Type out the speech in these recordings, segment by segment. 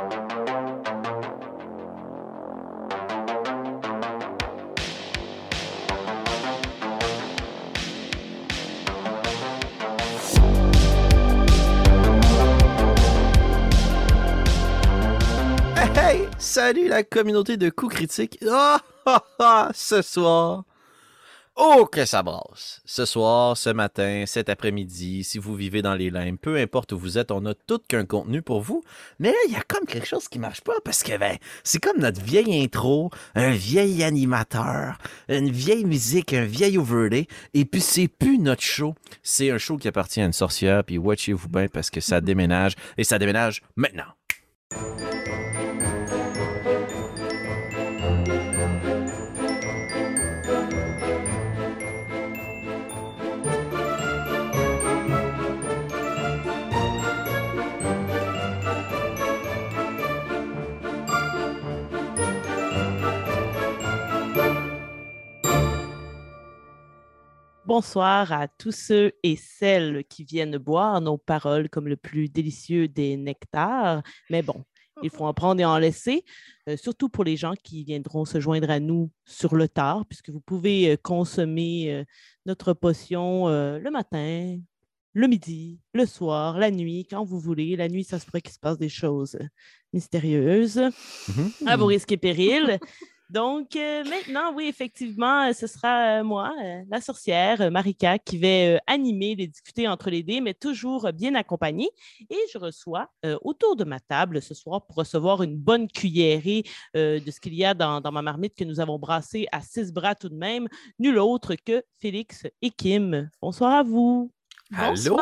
Hey, salut la communauté de coups critiques. Ah, ah, ah, ce soir. Oh, que ça brasse. Ce soir, ce matin, cet après-midi, si vous vivez dans les limbes, peu importe où vous êtes, on a tout qu'un contenu pour vous. Mais là, il y a comme quelque chose qui marche pas parce que, ben, c'est comme notre vieille intro, un vieil animateur, une vieille musique, un vieil overlay, et puis c'est plus notre show. C'est un show qui appartient à une sorcière, puis watchez-vous bien parce que ça déménage, et ça déménage maintenant. Bonsoir à tous ceux et celles qui viennent boire nos paroles comme le plus délicieux des nectars. Mais bon, il faut en prendre et en laisser, euh, surtout pour les gens qui viendront se joindre à nous sur le tard, puisque vous pouvez euh, consommer euh, notre potion le matin, le midi, le soir, la nuit, quand vous voulez. La nuit, ça se pourrait qu'il se passe des choses mystérieuses Mhm. à vos risques et périls. Donc, euh, maintenant, oui, effectivement, euh, ce sera euh, moi, la sorcière, Marika, qui vais animer les discuter entre les dés, mais toujours bien accompagnée. Et je reçois autour de ma table ce soir pour recevoir une bonne cuillerée de ce qu'il y a dans, dans ma marmite que nous avons brassé à six bras tout de même, nul autre que Félix et Kim. Bonsoir à vous. Allô?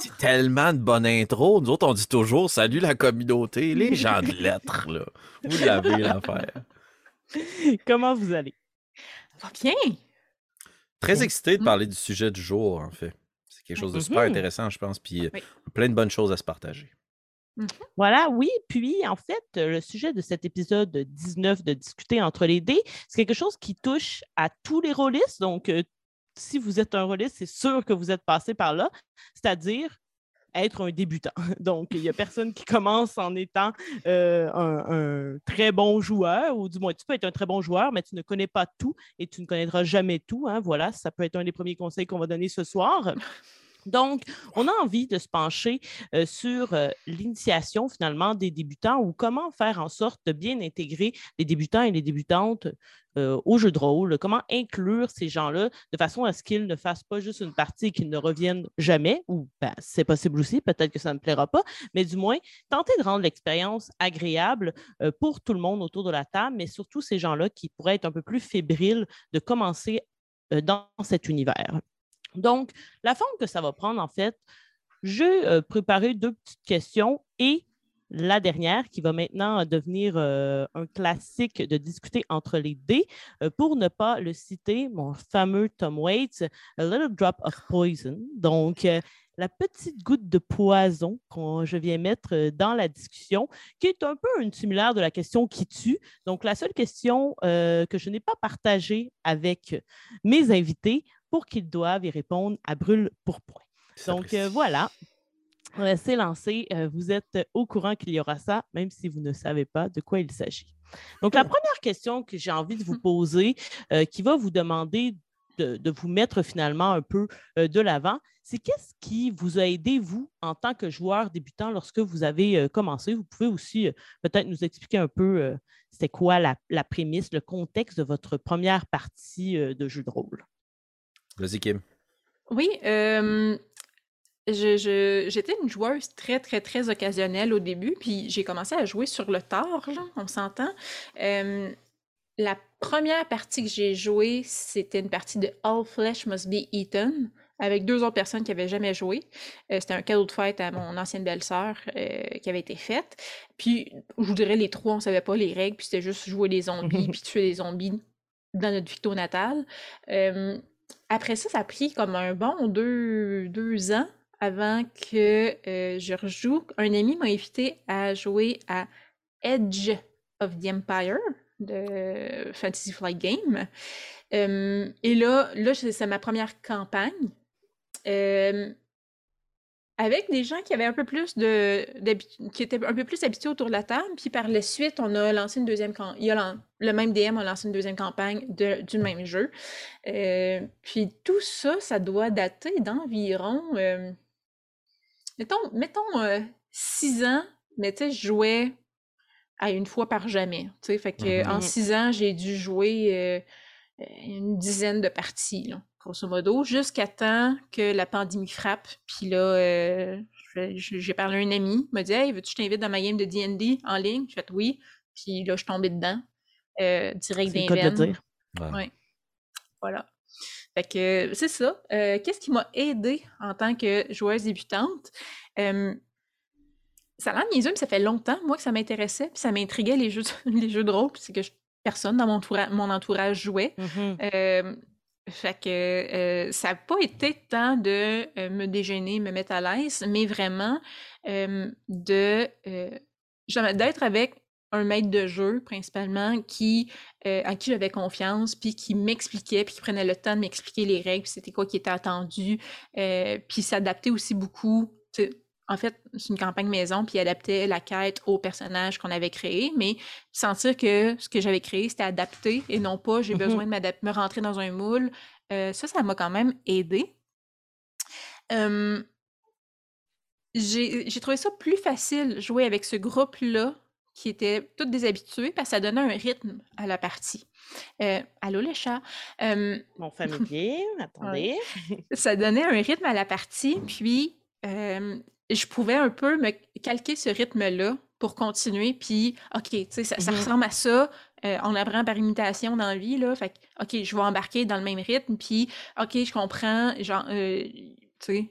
C'est tellement de bonne intro. Nous autres, on dit toujours salut la communauté, les gens de lettres, là. Vous l'avez l'affaire. Comment vous allez? Ça va bien. Très excité de Mm. parler du sujet du jour, en fait. C'est quelque chose de super Mhm. intéressant, je pense, puis euh, Oui. plein de bonnes choses à se partager. Voilà, oui. Puis, en fait, le sujet de cet épisode 19 de Discuter entre les dés, c'est quelque chose qui touche à tous les rôlistes. Donc, euh, si vous êtes un rôliste, c'est sûr que vous êtes passé par là, c'est-à-dire être un débutant. Donc, il n'y a personne qui commence en étant euh, un, très bon joueur, ou du moins, tu peux être un très bon joueur, mais tu ne connais pas tout et tu ne connaîtras jamais tout. hein. Voilà, ça peut être un des premiers conseils qu'on va donner ce soir. Donc, on a envie de se pencher euh, sur euh, l'initiation finalement des débutants ou comment faire en sorte de bien intégrer les débutants et les débutantes euh, au jeu de rôle, comment inclure ces gens-là de façon à ce qu'ils ne fassent pas juste une partie et qu'ils ne reviennent jamais, ou ben, c'est possible aussi, peut-être que ça ne plaira pas, mais du moins, tenter de rendre l'expérience agréable pour tout le monde autour de la table, mais surtout ces gens-là qui pourraient être un peu plus fébriles de commencer dans cet univers. Donc, la forme que ça va prendre, en fait, j'ai euh, préparé deux petites questions et la dernière qui va maintenant devenir euh, un classique de discuter entre les dés. Euh, pour ne pas le citer, mon fameux Tom Waits, A Little Drop of Poison. Donc, euh, la petite goutte de poison que je viens mettre euh, dans la discussion, qui est un peu une similaire de la question qui tue. Donc, la seule question euh, que je n'ai pas partagée avec mes invités pour qu'ils doivent y répondre à brûle pour point. Donc euh, voilà, c'est lancé. Euh, vous êtes au courant qu'il y aura ça, même si vous ne savez pas de quoi il s'agit. Donc la première question que j'ai envie de vous poser, euh, qui va vous demander de, de vous mettre finalement un peu euh, de l'avant, c'est qu'est-ce qui vous a aidé, vous, en tant que joueur débutant, lorsque vous avez euh, commencé? Vous pouvez aussi euh, peut-être nous expliquer un peu c'était quoi la, la prémisse, le contexte de votre première partie de jeu de rôle. Vas-y, Kim. Oui, euh, je, je- j'étais une joueuse très, très, très occasionnelle au début, puis j'ai commencé à jouer sur le tard, là, on s'entend. Euh, la première partie que j'ai jouée, c'était une partie de All Flesh Must Be Eaten, avec deux autres personnes qui n'avaient jamais joué. Euh, c'était un cadeau de fête à mon ancienne belle-sœur euh, qui avait été faite. Puis, je vous dirais, les trois, on savait pas les règles, puis c'était juste jouer des zombies, puis tuer des zombies dans notre victo natale. Euh, après ça, ça a pris comme un bon deux, deux ans avant que euh, je rejoue. Un ami m'a invité à jouer à Edge of the Empire de Fantasy Flight Game. Euh, et là, là c'est ma première campagne. Euh, avec des gens qui avaient un peu plus de qui étaient un peu plus habitués autour de la table. Puis par la suite, on a lancé une deuxième campagne. Le même DM a lancé une deuxième campagne du même jeu. Euh, puis tout ça, ça doit dater d'environ euh, mettons, mettons euh, six ans, mais tu sais, je jouais à une fois par jamais. Tu sais, fait que en mm-hmm. six ans, j'ai dû jouer une dizaine de parties. Là grosso modo, jusqu'à temps que la pandémie frappe. Puis là, euh, j'ai parlé à un ami, il m'a dit Hey, veux-tu que je t'invite dans ma game de DD en ligne? J'ai fait oui. Puis là, je suis tombée dedans, euh, direct d'un dire. Ouais. Voilà. Fait que c'est ça. Euh, qu'est-ce qui m'a aidé en tant que joueuse débutante? ça l'a niaiseux, mais ça fait longtemps, moi, que ça m'intéressait, puis ça m'intriguait les jeux, les jeux de rôle, puis c'est que personne dans mon, mon entourage jouait. Mm-hmm. Fait que euh, ça n'a pas été tant de euh, me déjeuner, me mettre à l'aise, mais vraiment de d'être avec un maître de jeu principalement qui euh, à qui j'avais confiance puis qui m'expliquait puis qui prenait le temps de m'expliquer les règles c'était quoi qui était attendu puis s'adapter aussi beaucoup en fait, c'est une campagne maison, puis adaptait la quête au personnage qu'on avait créé, mais sentir que ce que j'avais créé, c'était adapté et non pas j'ai mmh besoin de me rentrer dans un moule. Euh, ça, ça m'a quand même aidé. j'ai trouvé ça plus facile jouer avec ce groupe-là qui était tous déshabitués parce que ça donnait un rythme à la partie. Euh, allô les chats? Mon familier, attendez. ça donnait un rythme à la partie, puis je pouvais un peu me calquer ce rythme-là pour continuer. Puis, OK, tu sais, ça, mmh ressemble à ça. Euh, on apprend par imitation dans la vie, là. Fait OK, je vais embarquer dans le même rythme. Puis, OK, je comprends, genre, euh, tu sais,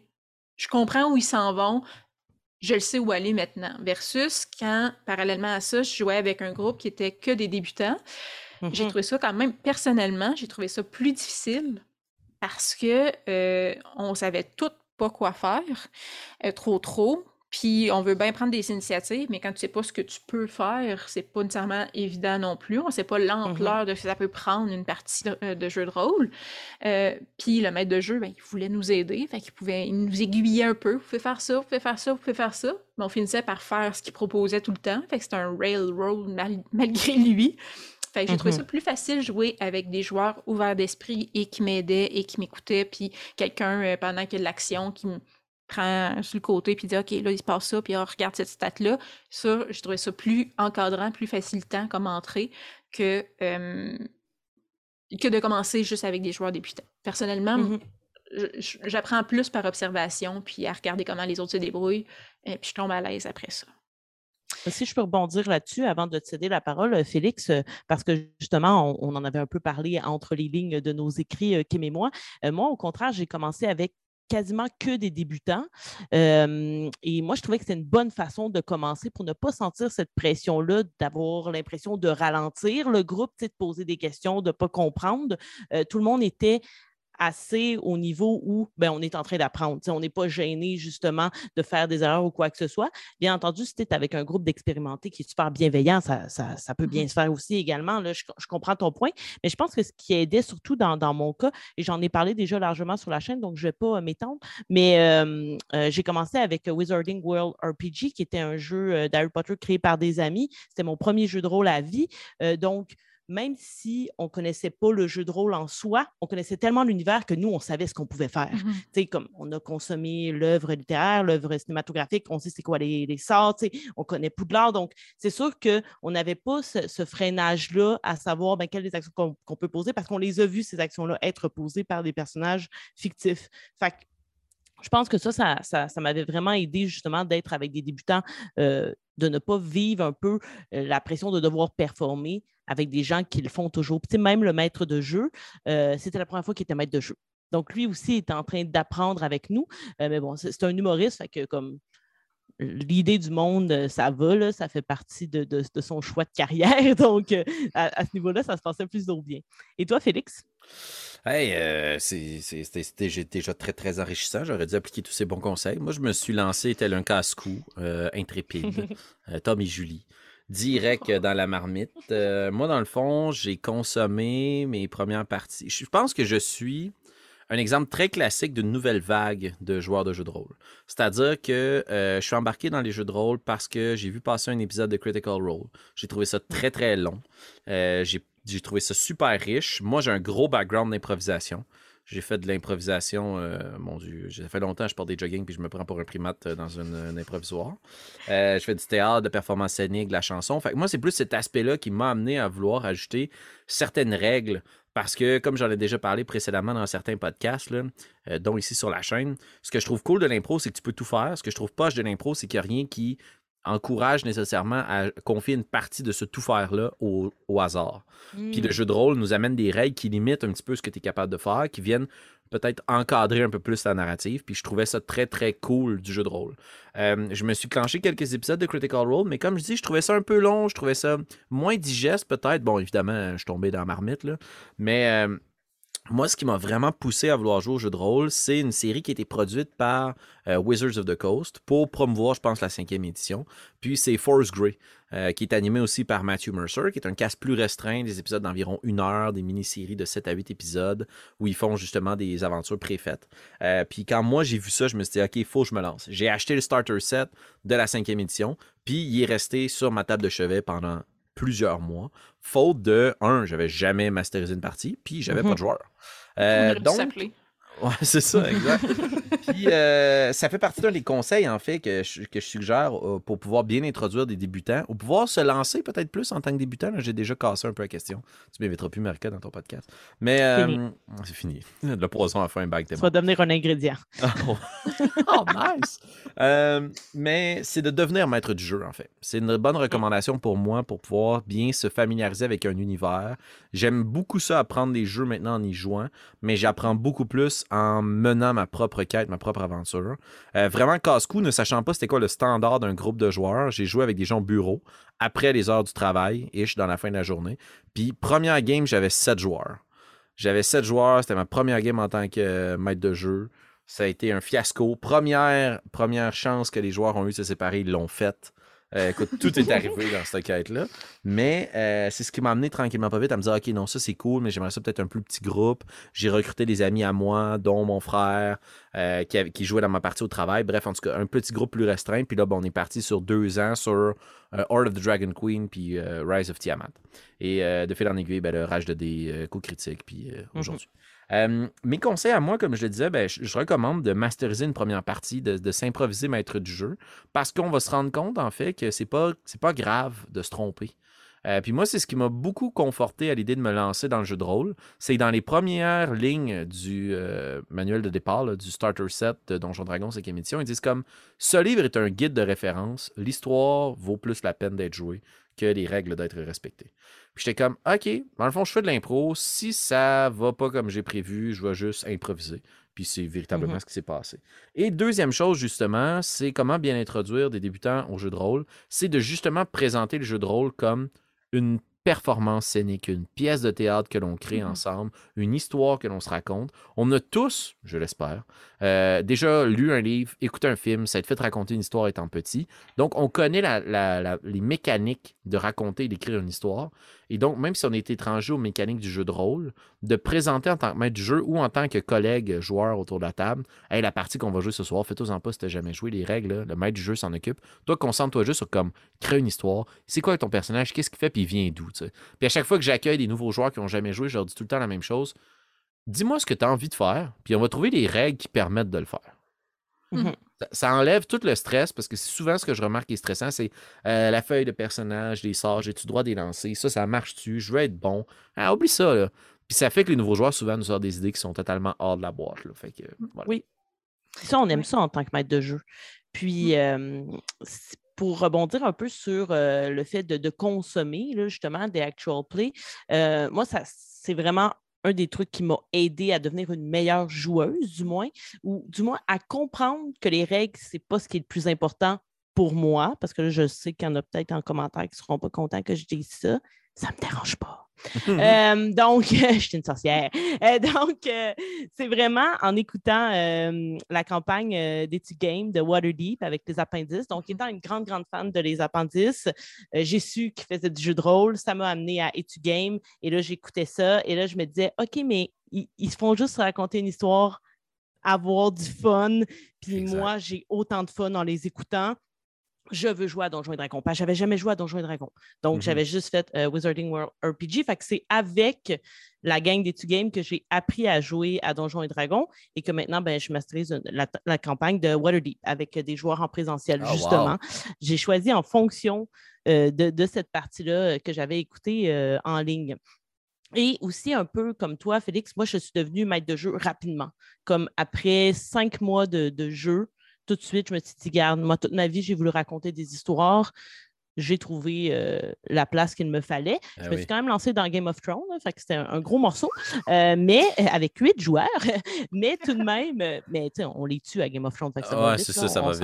je comprends où ils s'en vont. Je le sais où aller maintenant. Versus quand, parallèlement à ça, je jouais avec un groupe qui était que des débutants. J'ai mmh trouvé ça quand même, personnellement, j'ai trouvé ça plus difficile parce que euh, on savait tout pas quoi faire, euh, trop trop. Puis on veut bien prendre des initiatives, mais quand tu sais pas ce que tu peux faire, c'est pas nécessairement évident non plus. On sait pas mmh l'ampleur de ce que ça peut prendre une partie de, euh, jeu de rôle. Euh, puis le maître de jeu, ben, il voulait nous aider, fait qu'il pouvait nous aiguiller un peu. Vous pouvez faire ça, vous pouvez faire ça, vous pouvez faire ça. Mais on finissait par faire ce qu'il proposait tout le temps. Fait que c'était un railroad malgré lui. Fait que j'ai trouvé ça mm-hmm. plus facile jouer avec des joueurs ouverts d'esprit et qui m'aidaient et qui m'écoutaient, puis quelqu'un euh, pendant qu'il y a de l'action qui me prend sur le côté puis dit OK, là, il se passe ça, puis oh, regarde cette stat-là. Ça, j'ai trouvé ça plus encadrant, plus facilitant comme entrée que, que de commencer juste avec des joueurs débutants. Personnellement, mm-hmm. j'apprends plus par observation, puis à regarder comment les autres se débrouillent, et puis je tombe à l'aise après ça. Si je peux rebondir là-dessus avant de te céder la parole, euh, Félix, euh, parce que justement, on, en avait un peu parlé entre les lignes de nos écrits, euh, Kim et moi. moi, au contraire, j'ai commencé avec quasiment que des débutants. et moi, je trouvais que c'était une bonne façon de commencer pour ne pas sentir cette pression-là, d'avoir l'impression de ralentir le groupe, de poser des questions, de ne pas comprendre. tout le monde était assez au niveau où ben, on est en train d'apprendre. On n'est pas gêné justement de faire des erreurs ou quoi que ce soit. Bien entendu, si tu es avec un groupe d'expérimentés qui est super bienveillant, ça, ça, peut bien mmh se faire aussi également. Là, je, comprends ton point, mais je pense que ce qui aidait surtout dans, dans mon cas, et j'en ai parlé déjà largement sur la chaîne, donc je ne vais pas euh, m'étendre, mais euh, j'ai commencé avec Wizarding World RPG, qui était un jeu euh, d'Harry Potter créé par des amis. C'était mon premier jeu de rôle à vie. donc, même si on ne connaissait pas le jeu de rôle en soi, on connaissait tellement l'univers que nous, on savait ce qu'on pouvait faire. Mmh comme on a consommé l'œuvre littéraire, l'œuvre cinématographique, on sait c'est quoi les, les sorts, on connaît Poudlard. Donc, c'est sûr qu'on n'avait pas ce, freinage-là à savoir ben, quelles les actions qu'on peut poser parce qu'on les a vues, ces actions-là, être posées par des personnages fictifs. Fait je pense que ça, ça, m'avait vraiment aidé justement d'être avec des débutants, euh, de ne pas vivre un peu euh, la pression de devoir performer avec des gens qui le font toujours. Puis, même le maître de jeu, euh, c'était la première fois qu'il était maître de jeu. Donc, lui aussi est en train d'apprendre avec nous. mais bon, c'est un humoriste, fait que comme l'idée du monde, ça va, ça fait partie de, son choix de carrière. Donc, à, ce niveau-là, ça se passait plus bien. Et toi, Félix? Hey, euh, c'était déjà très, très enrichissant. J'aurais dû appliquer tous ces bons conseils. Moi, je me suis lancé tel un casse-cou, euh, intrépide, euh, Tom et Julie, direct dans la marmite. moi, dans le fond, j'ai consommé mes premières parties. Je pense que je suis un exemple très classique d'une nouvelle vague de joueurs de jeux de rôle. C'est-à-dire que euh, je suis embarqué dans les jeux de rôle parce que j'ai vu passer un épisode de Critical Role. J'ai trouvé ça très, très long. Euh, j'ai trouvé ça super riche. Moi, j'ai un gros background d'improvisation. J'ai fait de l'improvisation, euh, mon Dieu, ça fait longtemps je porte des jogging puis je me prends pour un primate dans une, un improvisoire. je fais du théâtre, de performance scénique, de la chanson. Moi, c'est plus cet aspect-là qui m'a amené à vouloir ajouter certaines règles parce que, comme j'en ai déjà parlé précédemment dans certains podcasts, euh, dont ici sur la chaîne, ce que je trouve cool de l'impro, c'est que tu peux tout faire. Ce que je trouve poche de l'impro, c'est qu'il n'y a rien qui encourage nécessairement à confier une partie de ce tout faire-là au, hasard. Puis le hmm. jeu de rôle nous amène des règles qui limitent un petit peu ce que tu es capable de faire, qui viennent peut-être encadrer un peu plus la narrative. Puis je trouvais ça très, très cool du jeu de rôle. Euh, je me suis clenché quelques épisodes de Critical Role, mais comme je dis, je trouvais ça un peu long, je trouvais ça moins digeste peut-être. Bon, évidemment, je suis tombé dans la marmite, là. Mais euh, moi, ce qui m'a vraiment poussé à vouloir jouer au jeu de rôle, c'est une série qui a été produite par euh, Wizards of the Coast pour promouvoir, je pense, la cinquième édition. Puis c'est Force Grey, euh, qui est animé aussi par Matthew Mercer, qui est un cast plus restreint, des épisodes d'environ une heure, des mini-séries de 7 à 8 épisodes où ils font justement des aventures préfaites. Euh, puis quand moi j'ai vu ça, je me suis dit, OK, il faut que je me lance. J'ai acheté le starter set de la cinquième édition, puis il est resté sur ma table de chevet pendant plusieurs mois, faute de, un, j'avais jamais masterisé une partie, puis j'avais pas de mhm. joueur. Euh, donc, Ouais, c'est ça, exact. Puis, euh, ça fait partie d'un des conseils, en fait, que je, que je suggère euh, pour pouvoir bien introduire des débutants, ou pouvoir se lancer peut-être plus en tant que débutant. J'ai déjà cassé un peu la question. Tu m'inviteras plus, Marika, dans ton podcast. Mais euh, c'est fini. Le poison a fait un bac. Ça va devenir un ingrédient. oh, oh nice! mais c'est de devenir maître du jeu, en fait. C'est une bonne recommandation pour moi pour pouvoir bien se familiariser avec un univers. J'aime beaucoup ça, apprendre des jeux maintenant en y jouant, mais j'apprends beaucoup plus en menant ma propre quête, ma propre aventure. Euh, vraiment casse-cou, ne sachant pas c'était quoi le standard d'un groupe de joueurs. J'ai joué avec des gens au bureau après les heures du travail, et dans la fin de la journée. Puis, première game, j'avais sept joueurs. J'avais sept joueurs, c'était ma première game en tant que euh, maître de jeu. Ça a été un fiasco. Première, première chance que les joueurs ont eu de se séparer, ils l'ont faite. Euh, écoute, tout est arrivé dans cette quête-là. Mais euh, c'est ce qui m'a amené tranquillement pas vite à me dire OK, non, ça c'est cool, mais j'aimerais ça peut-être un plus petit groupe. J'ai recruté des amis à moi, dont mon frère, euh, qui, qui, jouait dans ma partie au travail. Bref, en tout cas, un petit groupe plus restreint. Puis là, bon, on est parti sur deux ans sur Horde of the Dragon Queen puis Rise of Tiamat. Et de fil en aiguille, ben, le Rage de des coups critiques, puis mm-hmm. aujourd'hui. Euh, mes conseils à moi, comme je le disais, ben, je, recommande de masteriser une première partie, de, s'improviser maître du jeu, parce qu'on va se rendre compte, en fait, que c'est pas, pas grave de se tromper. Euh, puis moi, c'est ce qui m'a beaucoup conforté à l'idée de me lancer dans le jeu de rôle. C'est dans les premières lignes du euh, manuel de départ, du starter set de Donjon Dragon 5 édition, ils disent comme ce livre est un guide de référence, l'histoire vaut plus la peine d'être jouée que les règles d'être respectées. Puis j'étais comme, OK, dans le fond, je fais de l'impro. Si ça va pas comme j'ai prévu, je vais juste improviser. Puis c'est véritablement mm-hmm. ce qui s'est passé. Et deuxième chose, justement, c'est comment bien introduire des débutants au jeu de rôle. C'est de justement présenter le jeu de rôle comme une performance scénique, une pièce de théâtre que l'on crée mm-hmm. ensemble, une histoire que l'on se raconte. On a tous, je l'espère, euh, déjà lu un livre, écouté un film, ça a été fait raconter une histoire étant petit. Donc, on connaît les mécaniques de raconter et d'écrire une histoire. Et donc, même si on est étranger aux mécaniques du jeu de rôle, de présenter en tant que maître du jeu ou en tant que collègue joueur autour de la table, hey, la partie qu'on va jouer ce soir, fais-toi-en pas si t'as jamais joué les règles, le maître du jeu s'en occupe. Toi, concentre-toi juste sur comme créer une histoire. C'est quoi ton personnage? Qu'est-ce qu'il fait? Puis il vient d'où? Puis à chaque fois que j'accueille des nouveaux joueurs qui n'ont jamais joué, je leur dis tout le temps la même chose. Dis-moi ce que tu as envie de faire, puis on va trouver des règles qui permettent de le faire. Mhm. Ça, enlève tout le stress parce que c'est souvent ce que je remarque qui est stressant, c'est euh, la feuille de personnage, les sorts, j'ai-tu droit de les lancer? Ça, ça marche-tu? Je veux être bon. Ah, oublie ça, là. Puis ça fait que les nouveaux joueurs, souvent, nous sortent des idées qui sont totalement hors de la boîte. Là. Fait que, Oui. Ça, on aime ça en tant que maître de jeu. Puis, mm. pour rebondir un peu sur euh, le fait de, consommer, là, justement, des actual play, euh, moi, ça c'est vraiment un des trucs qui m'a aidé à devenir une meilleure joueuse, du moins, ou du moins à comprendre que les règles, c'est pas ce qui est le plus important pour moi, parce que là, je sais qu'il y en a peut-être en commentaire qui ne seront pas contents que je dise ça. Ça ne me dérange pas. Euh, donc, je suis une sorcière. Euh, donc, euh, c'est vraiment en écoutant la campagne d'Etu Game de Waterdeep avec les appendices. Donc, étant une grande, grande fan de les appendices, j'ai su qu'ils faisaient du jeu de rôle. Ça m'a amené à Etu Game. Et là, j'écoutais ça. Et là, je me disais, OK, mais ils, ils se font juste raconter une histoire, avoir du fun. Puis moi, j'ai autant de fun en les écoutant. Je veux jouer à Donjons et Dragons. Parce que j'avais jamais joué à Donjons et Dragons. Donc, Mhm. j'avais juste fait euh, Wizarding World RPG. Fait que c'est avec la gang des Two Games que j'ai appris à jouer à Donjons et Dragons et que maintenant, ben, je masterise la, la campagne de Waterdeep avec des joueurs en présentiel, Ah, wow. justement. J'ai choisi en fonction euh, de, de cette partie-là euh, que j'avais écoutée euh, en ligne. Et aussi, un peu comme toi, Félix, moi, je suis devenue maître de jeu rapidement. Comme après cinq mois de, de jeu, tout de suite, je me suis dit, garde, moi, toute ma vie, j'ai voulu raconter des histoires. J'ai trouvé euh, la place qu'il me fallait. Ah je me oui. suis quand même lancée dans Game of Thrones, fait que c'était un, un gros morceau, euh, mais euh, avec huit joueurs. mais tout de même, mais on les tue à Game of Thrones. fait que ça va Ah ouais, vite, c'est ça, ça va vite.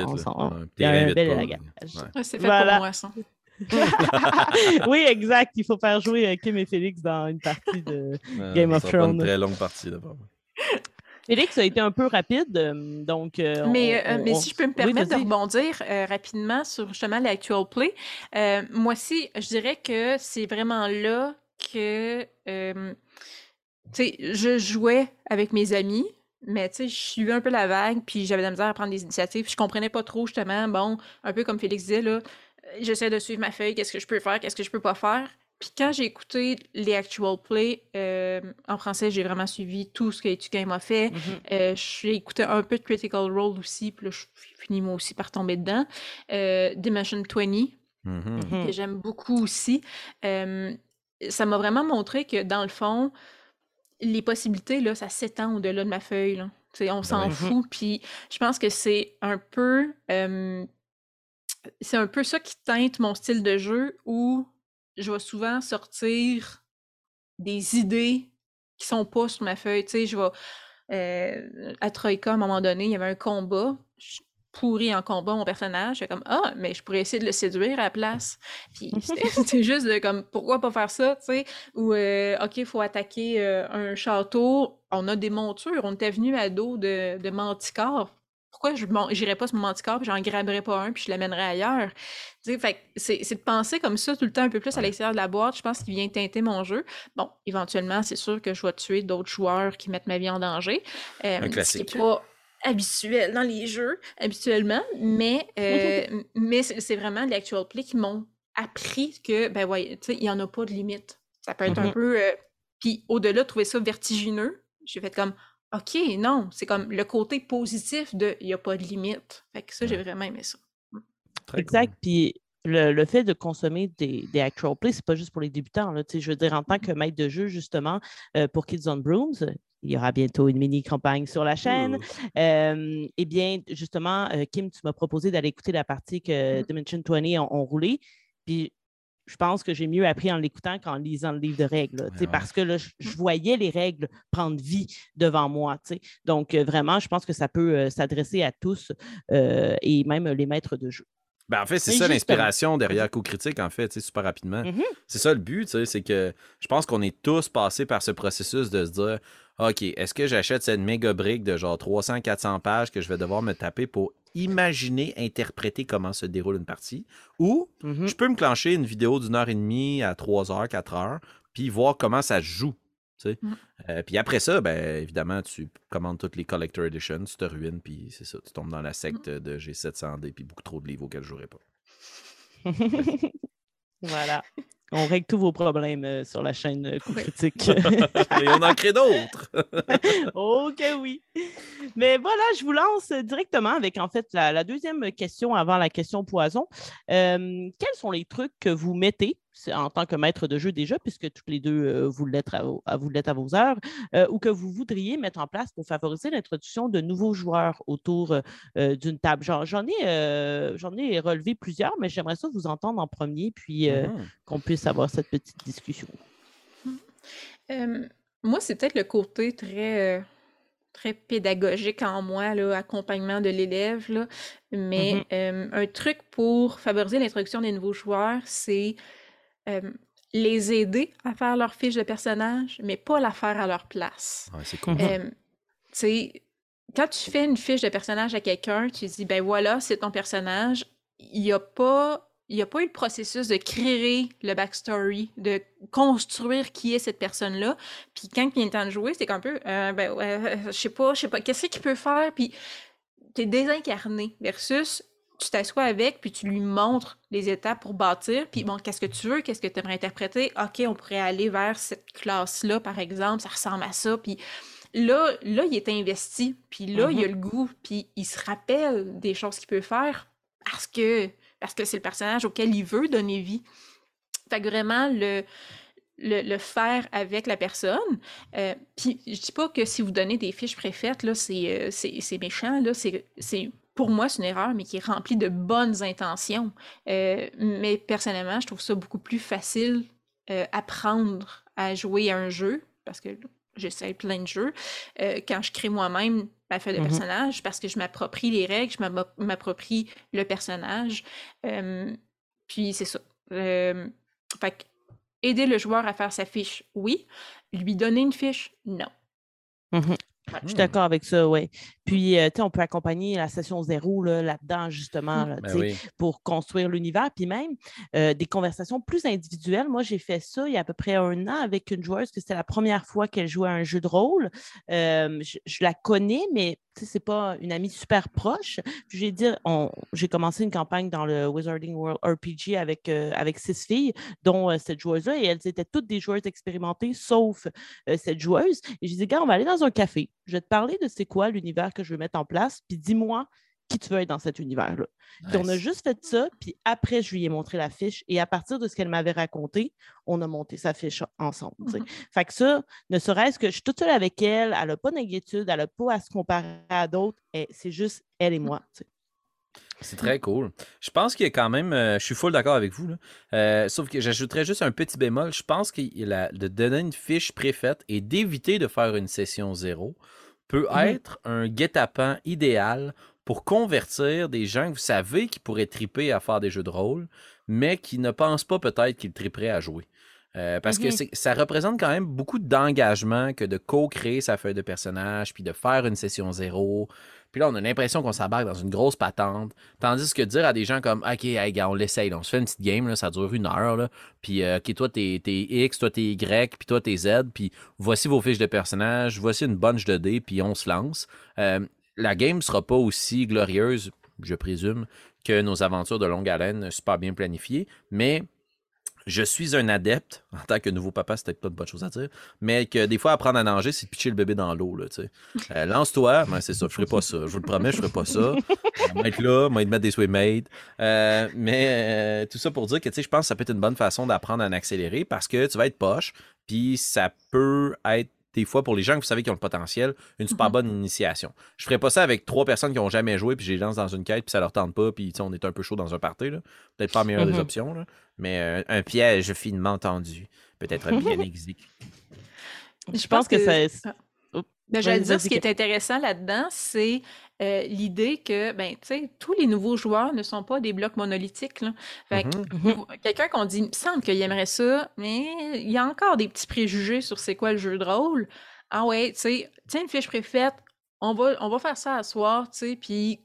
il y a un bel ouais. Ouais, c'est fait Voilà. pour moi, ça. oui, exact. Il faut faire jouer Kim et Félix dans une partie de. Game ça of Thrones. une très longue partie d'abord. Félix a été un peu rapide, euh, donc. euh, Mais, on- euh, on- mais on- si je peux me Oui, permettre de rebondir euh, rapidement sur justement l'actual play, moi aussi, je dirais que c'est vraiment là que tu sais, je jouais avec mes amis, mais tu sais, je suivais un peu la vague, puis j'avais de la misère à prendre des initiatives. Je comprenais pas trop justement, bon, un peu comme Félix disait, là, j'essaie de suivre ma feuille, qu'est-ce que je peux faire, qu'est-ce que je peux pas faire. Puis quand j'ai écouté les actual play, euh, en français, j'ai vraiment suivi tout ce que Etu Game a fait. Mhm. Euh, j'ai écouté un peu de Critical Role aussi, puis là, je finis moi aussi par tomber dedans. Euh, Dimension 20, Mhm. Mhm. que j'aime beaucoup aussi. Euh, ça m'a vraiment montré que, dans le fond, les possibilités, là, ça s'étend au-delà de ma feuille. Là. Tu sais, on s'en fout. Puis je pense que c'est un peu... euh, c'est un peu ça qui teinte mon style de jeu où je vais souvent sortir des idées qui sont pas sur ma feuille. Tu sais, je vais... euh, à Troika, à un moment donné, il y avait un combat. Je pourri en combat mon personnage. J'étais comme Ah, mais je pourrais essayer de le séduire à la place. Puis c'était c'était juste de comme pourquoi pas faire ça, tu sais? Ou euh, OK, il faut attaquer euh, un château. On a des montures. On était venu à dos de, de Manticore. Pourquoi je n'irais pas sur mon Manticore puis j'en graberais pas un puis je l'amènerais ailleurs? C'est de penser comme ça tout le temps un peu plus à l'extérieur de la boîte. Je pense qu'il vient teinter mon jeu. Bon, éventuellement, c'est sûr que je vais tuer d'autres joueurs qui mettent ma vie en danger. Euh, Un Ce qui classique. n'est pas habituel dans les jeux, habituellement, mais, euh, mais c'est vraiment les actual play qui m'ont appris que, ben ouais, tu sais, il n'y en a pas de limite. Ça peut être un Mhm. peu. euh, Puis au-delà de trouver ça vertigineux, j'ai fait comme, OK, non, c'est comme le côté positif de il n'y a pas de limite. Fait que ça, j'ai vraiment aimé ça. Très Exact. cool. Puis le, le fait de consommer des, des actual plays, c'est pas juste pour les débutants. Là. Tu sais, Je veux dire, en tant que maître de jeu, justement, euh, pour Kids on Brooms, il y aura bientôt une mini-campagne sur la chaîne. Euh, eh bien, justement, euh, Kim, tu m'as proposé d'aller écouter la partie que Mhm. Dimension 20 ont, ont roulé. Puis je pense que j'ai mieux appris en l'écoutant qu'en lisant le livre de règles. là, Ouais. Parce que là, je, voyais les règles prendre vie devant moi. Donc, euh, vraiment, je pense que ça peut euh, s'adresser à tous euh, et même les maîtres de jeu. Ben, en fait, c'est ça l'inspiration derrière Coup Critique, en fait, super rapidement. Mhm. C'est ça le but, c'est que je pense qu'on est tous passés par ce processus de se dire OK, est-ce que j'achète cette méga brique de genre 300-400 pages que je vais devoir me taper pour imaginer, interpréter comment se déroule une partie? Ou Mhm. je peux me clencher une vidéo d'une heure et demie à 3 heures, 4 heures, puis voir comment ça se joue. tu sais? Mm. Euh, puis après ça, ben, évidemment, tu commandes toutes les Collector Editions, tu te ruines, puis c'est ça, tu tombes dans la secte de j'ai 700D, puis beaucoup trop de livres auxquels je jouerai pas. voilà. On règle tous vos problèmes euh, sur la chaîne euh, Coup. Critique. et on en crée d'autres. ok, oui. Mais voilà, je vous lance directement avec en fait la, la deuxième question avant la question poison. Euh, quels sont les trucs que vous mettez en tant que maître de jeu déjà, puisque toutes les deux euh, vous l'êtes à, vos- à vous l'êtes à vos heures, euh, ou que vous voudriez mettre en place pour favoriser l'introduction de nouveaux joueurs autour euh, d'une table? J'en, ai, euh, j'en ai relevé plusieurs, mais j'aimerais ça vous entendre en premier, puis euh, Mhm. qu'on puisse avoir cette petite discussion. Euh, moi, c'est peut-être le côté très, très pédagogique en moi, là, accompagnement de l'élève. là. Mais euh, un truc pour favoriser l'introduction des nouveaux joueurs, c'est euh, les aider à faire leur fiche de personnage, mais pas la faire à leur place. Ouais, c'est cool. Euh, quand tu fais une fiche de personnage à quelqu'un, tu dis, ben voilà, c'est ton personnage. Il n'y a pas il n'y a pas eu le processus de créer le backstory, de construire qui est cette personne-là. Puis quand il le temps de jouer, c'est un peu, euh, ben, euh, je sais pas, je sais pas, qu'est-ce qu'il peut faire? Puis es désincarné versus tu t'assois avec, puis tu lui montres les étapes pour bâtir, puis bon, qu'est-ce que tu veux, qu'est-ce que tu aimerais interpréter? OK, on pourrait aller vers cette classe-là, par exemple, ça ressemble à ça, puis là, là, il est investi, puis là, il a mm-hmm. le goût, puis il se rappelle des choses qu'il peut faire parce que parce que c'est le personnage auquel il veut donner vie. Fait que vraiment, le, le, faire avec la personne. Euh, puis je dis pas que si vous donnez des fiches préfaites, là, c'est, euh, méchant, là, c'est, pour moi, c'est une erreur, mais qui est remplie de bonnes intentions. Euh, mais personnellement, je trouve ça beaucoup plus facile apprendre à jouer à un jeu, parce que j'essaie plein de jeux, quand je crée moi-même ma feuille de mmh personnage parce que je m'approprie les règles, je m'approprie le personnage. puis c'est ça. fait aider le joueur à faire sa fiche, oui. Lui donner une fiche, non. Mmh je suis mmh. d'accord avec ça, oui. Puis, euh, tu sais, on peut accompagner la session zéro là-dedans, justement, là, ben pour construire l'univers. Puis même euh, des conversations plus individuelles. Moi, j'ai fait ça il y a à peu près un an avec une joueuse, que c'était la première fois qu'elle jouait à un jeu de rôle. Euh, je, la connais, mais c'est pas une amie super proche. J'ai dit, j'ai commencé une campagne dans le Wizarding World RPG avec, avec six filles, dont cette joueuse-là, et elles étaient toutes des joueuses expérimentées, sauf cette joueuse. Et j'ai dit, gars, on va aller dans un café. Je vais te parler de c'est quoi l'univers que je veux mettre en place, puis dis-moi qui tu veux être dans cet univers-là. on a juste fait ça, puis après, je lui ai montré la fiche, et à partir de ce qu'elle m'avait raconté, on a monté sa fiche ensemble. Mm-hmm. Fait que ça, ne serait-ce que je suis toute seule avec elle, elle n'a pas d'inquiétude, elle n'a pas à se comparer à d'autres, c'est juste elle et moi. C'est très cool. Je pense qu'il y a quand même. Euh, je suis full d'accord avec vous. Euh, sauf que j'ajouterais juste un petit bémol. Je pense que de donner une fiche préfaite et d'éviter de faire une session zéro peut mhm. être un guet-apens idéal pour convertir des gens que vous savez qui pourraient triper à faire des jeux de rôle, mais qui ne pensent pas peut-être qu'ils triperaient à jouer. Euh, parce que mhm. ça représente quand même beaucoup d'engagement que de co-créer sa feuille de personnage, puis de faire une session zéro, puis là, on a l'impression qu'on s'embarque dans une grosse patente. Tandis que dire à des gens comme OK, hey, gars, on l'essaye, on se fait une petite game, là, ça dure une heure. Là, puis euh, OK, toi, t'es X, toi, t'es Y, puis toi, t'es Z. Puis voici vos fiches de personnages, voici une bunch de dés, puis on se lance. Euh, la game sera pas aussi glorieuse, je présume, que nos aventures de longue haleine super bien planifiées, mais je suis un adepte, en tant que nouveau papa, c'est peut-être pas une bonne chose à dire, mais que des fois, apprendre à nager, c'est pitcher le bébé dans l'eau. Euh, Lance-toi, ben, c'est ça, je ferai pas ça. Je vous le promets, je ferai pas ça. Je vais être là, je vais mettre des swimmates. Euh, mais euh, tout ça pour dire que je pense que ça peut être une bonne façon d'apprendre à en accélérer parce que tu vas être poche, puis ça peut être des fois, pour les gens que vous savez qui ont le potentiel, une super mhm. bonne initiation. Je ferais pas ça avec trois personnes qui ont jamais joué, puis je les lance dans une quête, puis ça leur tente pas, puis on est un peu chaud dans un party. Peut-être pas la meilleure des mhm. options, mais euh, un piège finement tendu, peut-être bien exécuté. Je pense que, ça. Ah. Ben, j'allais dire, ce qui est intéressant là-dedans, c'est euh, l'idée que, ben, tu sais, tous les nouveaux joueurs ne sont pas des blocs monolithiques. Là. Fait mm-hmm. quelqu'un qu'on dit, il me semble qu'il aimerait ça, mais il y a encore des petits préjugés sur c'est quoi le jeu de rôle. Ah ouais, tu sais, tiens une fiche préfaite, on va, on va faire ça à soir, tu sais, puis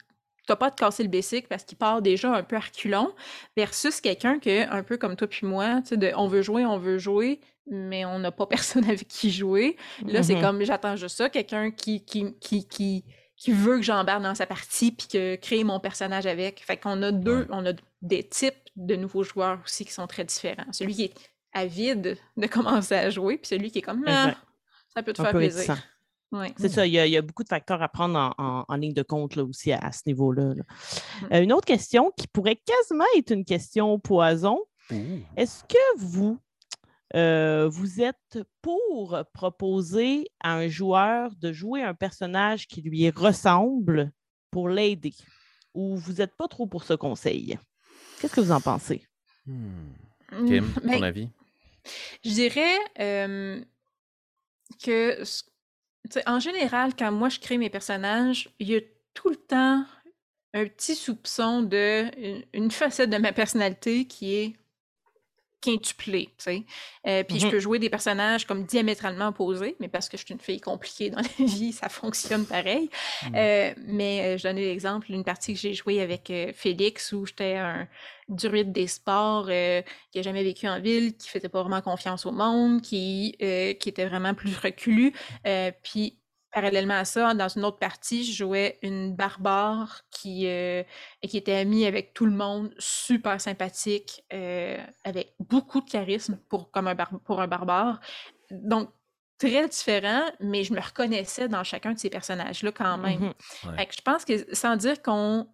t'as pas de casser le basic parce qu'il part déjà un peu reculon, versus quelqu'un qui un peu comme toi puis moi, tu sais, on veut jouer, on veut jouer, mais on n'a pas personne avec qui jouer. Là, c'est mm-hmm. comme, j'attends juste ça, quelqu'un qui, qui, qui, qui qui veut que j'embarque dans sa partie puis que créer mon personnage avec. Fait qu'on a deux, on a des types de nouveaux joueurs aussi qui sont très différents. Celui qui est avide de commencer à jouer, puis celui qui est comme ah, ça peut te faire plaisir. C'est ça, il y, a, beaucoup de facteurs à prendre en, ligne de compte là, aussi à, ce niveau-là. Mm. Euh, une autre question qui pourrait quasiment être une question poison. Est-ce que vous, euh, vous êtes pour proposer à un joueur de jouer un personnage qui lui ressemble pour l'aider ou vous n'êtes pas trop pour ce conseil? Qu'est-ce que vous en pensez? Hmm. Kim, ton ben, avis? Je dirais que, en général, quand moi je crée mes personnages, il y a tout le temps un petit soupçon de une facette de ma personnalité qui est quintuplé, tu sais. Euh, puis je Mhm. peux jouer des personnages comme diamétralement opposés, mais parce que je suis une fille compliquée dans la vie, ça fonctionne pareil. Mm. Euh, mais euh, je donnais l'exemple, une partie que j'ai jouée avec euh, Félix, où j'étais un druide des sports euh, qui a jamais vécu en ville, qui faisait pas vraiment confiance au monde, qui, euh, qui était vraiment plus reclus. Euh, puis parallèlement à ça, dans une autre partie, je jouais une barbare qui, euh, qui était amie avec tout le monde, super sympathique, euh, avec beaucoup de charisme pour, comme un, pour un barbare. Donc, très différent, mais je me reconnaissais dans chacun de ces personnages-là quand même. Ouais. Fait que je pense que sans dire qu'on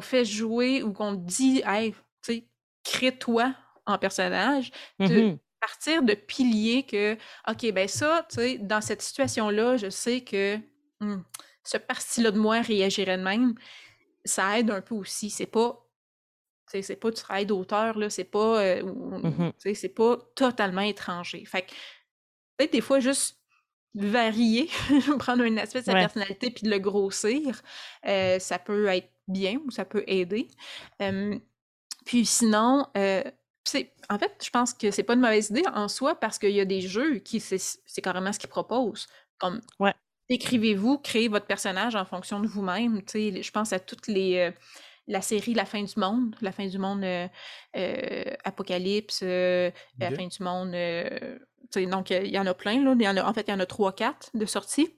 fait jouer ou qu'on dit, hey, tu sais, crée-toi en personnage, Mhm. Partir de piliers que, OK, ben ça, tu sais, dans cette situation-là, je sais que hmm, ce parti-là de moi réagirait de même. Ça aide un peu aussi. C'est pas. C'est pas du travail d'auteur, là. C'est pas. euh, Mhm. C'est pas totalement étranger. Fait que peut-être des fois juste varier, prendre un aspect de sa Ouais. personnalité puis de le grossir, euh, ça peut être bien ou ça peut aider. Euh, puis sinon, euh, en fait, je pense que c'est pas une mauvaise idée en soi parce qu'il y a des jeux qui, c'est, carrément ce qu'ils proposent. Comme, Ouais. écrivez-vous, créez votre personnage en fonction de vous-même. Je pense à toutes les... euh, la série La fin du monde, La fin du monde euh, euh, Apocalypse, La fin du monde. donc, il y en a plein. Là. Il y en a, en fait, il y en a trois, quatre de sorties.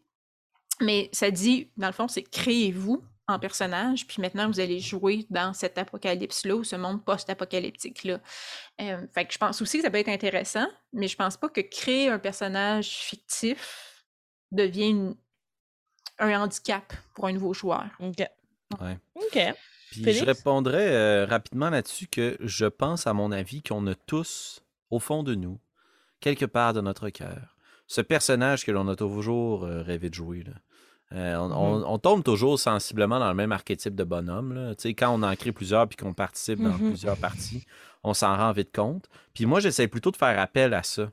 Mais ça dit, dans le fond, c'est créez-vous en personnage, puis maintenant vous allez jouer dans cet apocalypse-là ou ce monde post-apocalyptique-là. Euh, fait que je pense aussi que ça peut être intéressant, mais je pense pas que créer un personnage fictif devient une- un handicap pour un nouveau joueur. OK. Ouais. OK. Puis Félix? je répondrais euh, rapidement là-dessus que je pense, à mon avis, qu'on a tous, au fond de nous, quelque part de notre cœur, ce personnage que l'on a toujours euh, rêvé de jouer. là. Euh, on, on- on tombe toujours sensiblement dans le même archétype de bonhomme. Là. Quand on en crée plusieurs puis qu'on participe dans Mhm. plusieurs parties, on s'en rend vite compte. Puis moi, j'essaie plutôt de faire appel à ça.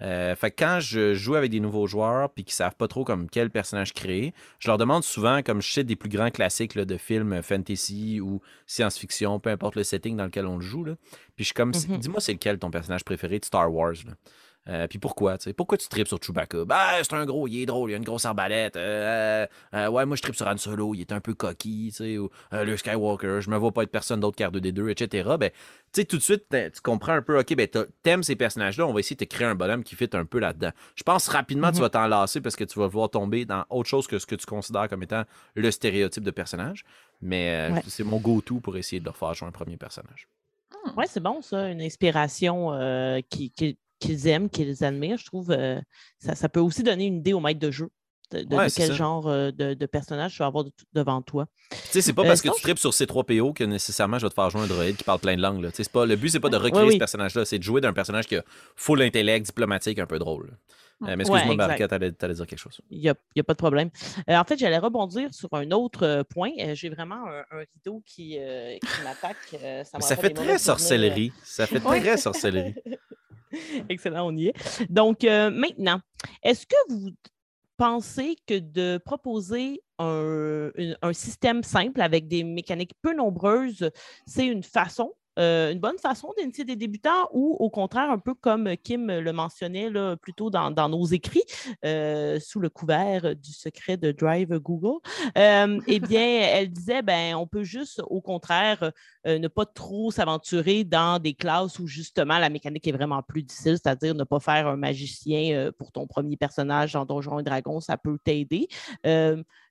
Euh, fait que quand je joue avec des nouveaux joueurs puis qui savent pas trop comme quel personnage créer, je leur demande souvent, comme je sais des plus grands classiques là, de films fantasy ou science-fiction, peu importe le setting dans lequel on le joue. Là. Puis je suis comme, Mhm. dis-moi c'est lequel ton personnage préféré de Star Wars. Là? Euh, puis pourquoi, tu sais? Pourquoi tu tripes sur Chewbacca? Ben, c'est un gros, il est drôle, il a une grosse arbalète. Euh, euh, ouais, moi, je tripe sur Han Solo, il est un peu coquille, tu sais. Ou euh, le Skywalker, je me vois pas être personne d'autre qu'R2D2, etc. Ben, tu sais, tout de suite, t'as- tu comprends un peu, OK, ben, t'aimes ces personnages-là, on va essayer de te créer un bonhomme qui fit un peu là-dedans. Je pense rapidement, tu Mhm. vas t'en lasser parce que tu vas voir tomber dans autre chose que ce que tu considères comme étant le stéréotype de personnage. Mais euh, Ouais. c'est mon go-to pour essayer de leur faire jouer un premier personnage. Ouais, c'est bon, ça, une inspiration euh, qui- qui- qu'ils aiment, qu'ils admirent. Je trouve euh, ça, ça peut aussi donner une idée au maître de jeu de, de- Ouais, de c'est quel ça. genre euh, de, de personnage tu vas avoir de- devant toi. Tu sais, c'est pas Euh, parce que tu tripes sur C3PO que nécessairement je vais te faire jouer un droïde qui parle plein de langues. Tu Pas, le but, c'est pas de recréer Ouais, oui. ce personnage-là, c'est de jouer d'un personnage qui a full intellect, diplomatique, un peu drôle. Euh, mais Ouais, excuse-moi, t'allais t'allais dire quelque chose. Il n'y a, pas de problème. Euh, en fait, j'allais rebondir sur un autre euh, point. Euh, J'ai vraiment un, un rideau qui, euh, qui m'attaque. euh, ça Ça fait très euh, sorcellerie. Ça fait Ouais. très sorcellerie. Excellent, on y est. Donc, euh, maintenant, est-ce que vous pensez que de proposer un, système simple avec des mécaniques peu nombreuses, c'est une façon, euh, une bonne façon d'initier des débutants ou au contraire, un peu comme Kim le mentionnait là, plutôt dans, dans nos écrits, euh, sous le couvert du secret de Drive Google, euh, eh bien, elle disait, ben, on peut juste, au contraire, ne pas trop s'aventurer dans des classes où justement la mécanique est vraiment plus difficile, c'est-à-dire ne pas faire un magicien pour ton premier personnage dans Donjons et Dragons, ça peut t'aider.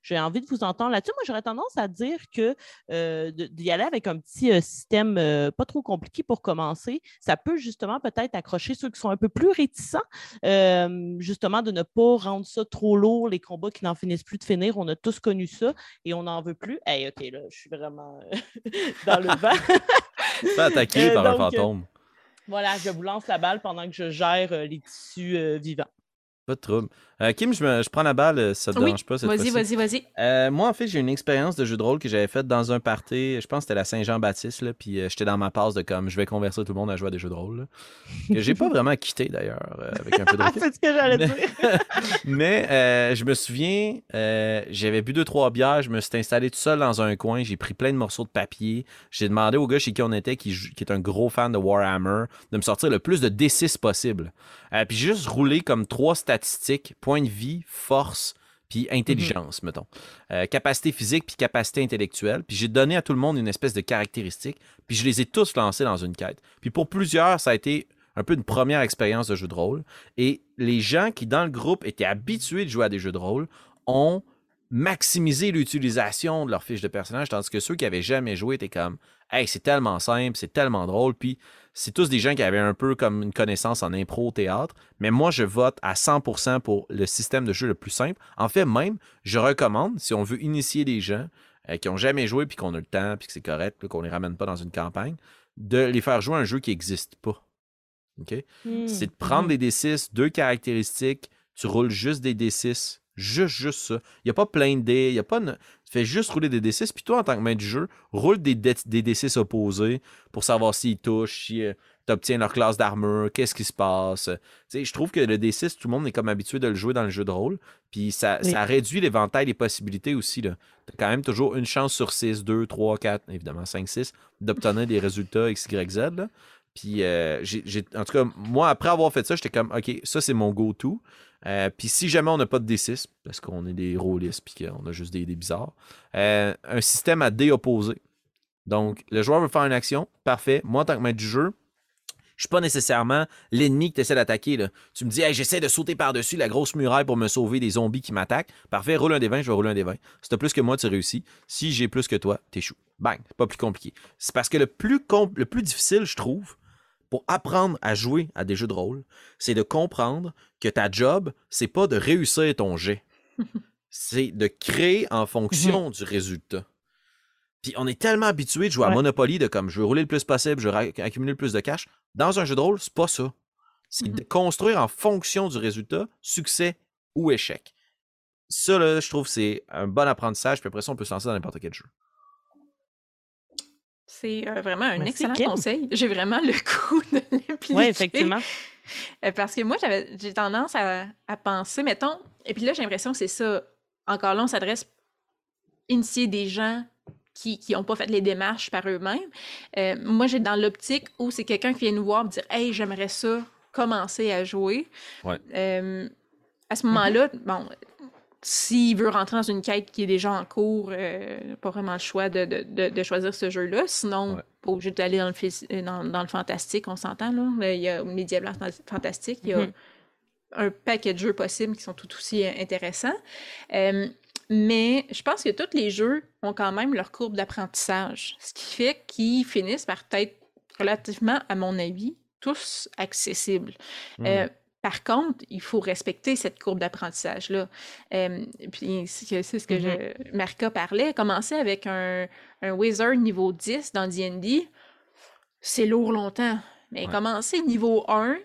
J'ai envie de vous entendre là-dessus. Moi, j'aurais tendance à dire que euh, d'y aller avec un petit euh, système euh, pas trop compliqué pour commencer, ça peut justement peut-être accrocher ceux qui sont un peu plus réticents, euh, justement de ne pas rendre ça trop lourd, les combats qui n'en finissent plus de finir. On a tous connu ça et on n'en veut plus. Hey, OK, là, je suis vraiment euh, dans le vent. Pas attaqué Euh, par un donc, fantôme. Voilà, je vous lance la balle pendant que je gère les tissus vivants. Pas de trouble. Euh, Kim, je, me- je prends la balle, ça te Oui, dérange pas Vas-y, vas-y, vas-y. Euh, moi, en fait, j'ai une expérience de jeu de rôle que j'avais faite dans un party. Je pense que c'était la Saint-Jean-Baptiste, là, puis euh, j'étais dans ma passe de comme je vais convertir tout le monde à jouer à des jeux de rôle. là. Que j'ai pas vraiment quitté d'ailleurs, avec un peu de Ah, c'est ce que j'allais dire. Mais je me souviens, j'avais bu deux, trois bières, je me suis installé tout seul dans un coin, j'ai pris plein de morceaux de papier. J'ai demandé au gars chez qui on était, qui, qui est un gros fan de Warhammer, de me sortir le plus de D6 possible. Puis j'ai juste roulé comme trois statistiques, point de vie, force, puis intelligence, mettons. Euh, capacité physique, puis capacité intellectuelle. Puis j'ai donné à tout le monde une espèce de caractéristique, puis je les ai tous lancés dans une quête. Puis pour plusieurs, ça a été un peu une première expérience de jeu de rôle. Et les gens qui, dans le groupe, étaient habitués de jouer à des jeux de rôle, ont maximisé l'utilisation de leur fiche de personnage, tandis que ceux qui avaient jamais joué étaient comme Hey, c'est tellement simple, c'est tellement drôle, puis c'est tous des gens qui avaient un peu comme une connaissance en impro théâtre, mais moi je vote à 100% pour le système de jeu le plus simple. En fait, même, je recommande, si on veut initier des gens euh, qui ont jamais joué, puis qu'on a le temps, puis que c'est correct, qu'on les ramène pas dans une campagne, de les faire jouer à un jeu qui n'existe pas. Hmm. c'est de prendre des D6, deux caractéristiques, tu roules juste des D6, juste, juste ça. Il n'y a pas plein de dés, il y a pas... une- fais juste rouler des D6, puis toi, en tant que maître du jeu, roule des, D- des D6 opposés pour savoir s'ils touchent, si tu obtiens leur classe d'armure, qu'est-ce qui se passe. Tu sais, je trouve que le D6, tout le monde est comme habitué de le jouer dans le jeu de rôle, puis ça, Oui. ça réduit l'éventail des possibilités aussi. Tu as quand même toujours une chance sur 6, 2, 3, 4, évidemment 5, 6, d'obtenir des résultats X, Y, Z. là. Puis, euh, en tout cas, moi, après avoir fait ça, j'étais comme, OK, ça, c'est mon go-to. Euh, puis, si jamais on n'a pas de D6, parce qu'on est des rôlistes, puis qu'on a juste des bizarres, euh, un système à dés opposés. Donc, le joueur veut faire une action, parfait. Moi, en tant que maître du jeu, je suis pas nécessairement l'ennemi que tu essaies d'attaquer. Tu me dis, j'essaie de sauter par-dessus la grosse muraille pour me sauver des zombies qui m'attaquent. Parfait, roule un des 20, je vais rouler un des 20. Si t'as plus que moi, tu réussis. Si j'ai plus que toi, t'échoues. Bang, pas plus compliqué. C'est parce que le plus difficile, je trouve, pour apprendre à jouer à des jeux de rôle, c'est de comprendre que ta job, c'est pas de réussir ton jet. c'est de créer en fonction du résultat. Puis on est tellement habitué de jouer à Ouais. Monopoly de comme je veux rouler le plus possible, je veux accumuler le plus de cash. Dans un jeu de rôle, c'est pas ça. C'est de construire en fonction du résultat, succès ou échec. Ça, là, je trouve que c'est un bon apprentissage, puis après ça, on peut se lancer dans n'importe quel jeu. C'est euh, vraiment un Merci, excellent Kim. conseil. J'ai vraiment le coup de l'appliquer. Oui, effectivement. Euh, Parce que moi, j'avais, j'ai tendance à, à penser, mettons, et puis là, j'ai l'impression que c'est ça. Encore là, on s'adresse initier des gens qui n'ont pas fait les démarches par eux-mêmes. Euh, moi, j'ai dans l'optique où c'est quelqu'un qui vient nous voir me dire Hey, j'aimerais ça commencer à jouer. Ouais. Euh, à ce moment-là, bon, s'il veut rentrer dans une quête qui est déjà en cours, euh, pas vraiment le choix de, de- de- de choisir ce jeu-là. Sinon, Ouais. pas obligé d'aller dans le, euh, dans, dans le fantastique, on s'entend, là. Il y a Medieval Fant- Fantastique, il y a Mhm. un paquet de jeux possibles qui sont tout aussi euh, intéressants. Euh, mais je pense que tous les jeux ont quand même leur courbe d'apprentissage, ce qui fait qu'ils finissent par être relativement, à mon avis, tous accessibles. Euh, par contre, il faut respecter cette courbe d'apprentissage-là. Euh, puis c'est ce que je, Marca parlait. Commencer avec un, un wizard niveau 10 dans D&D, c'est lourd longtemps. Mais Ouais. commencer niveau 1,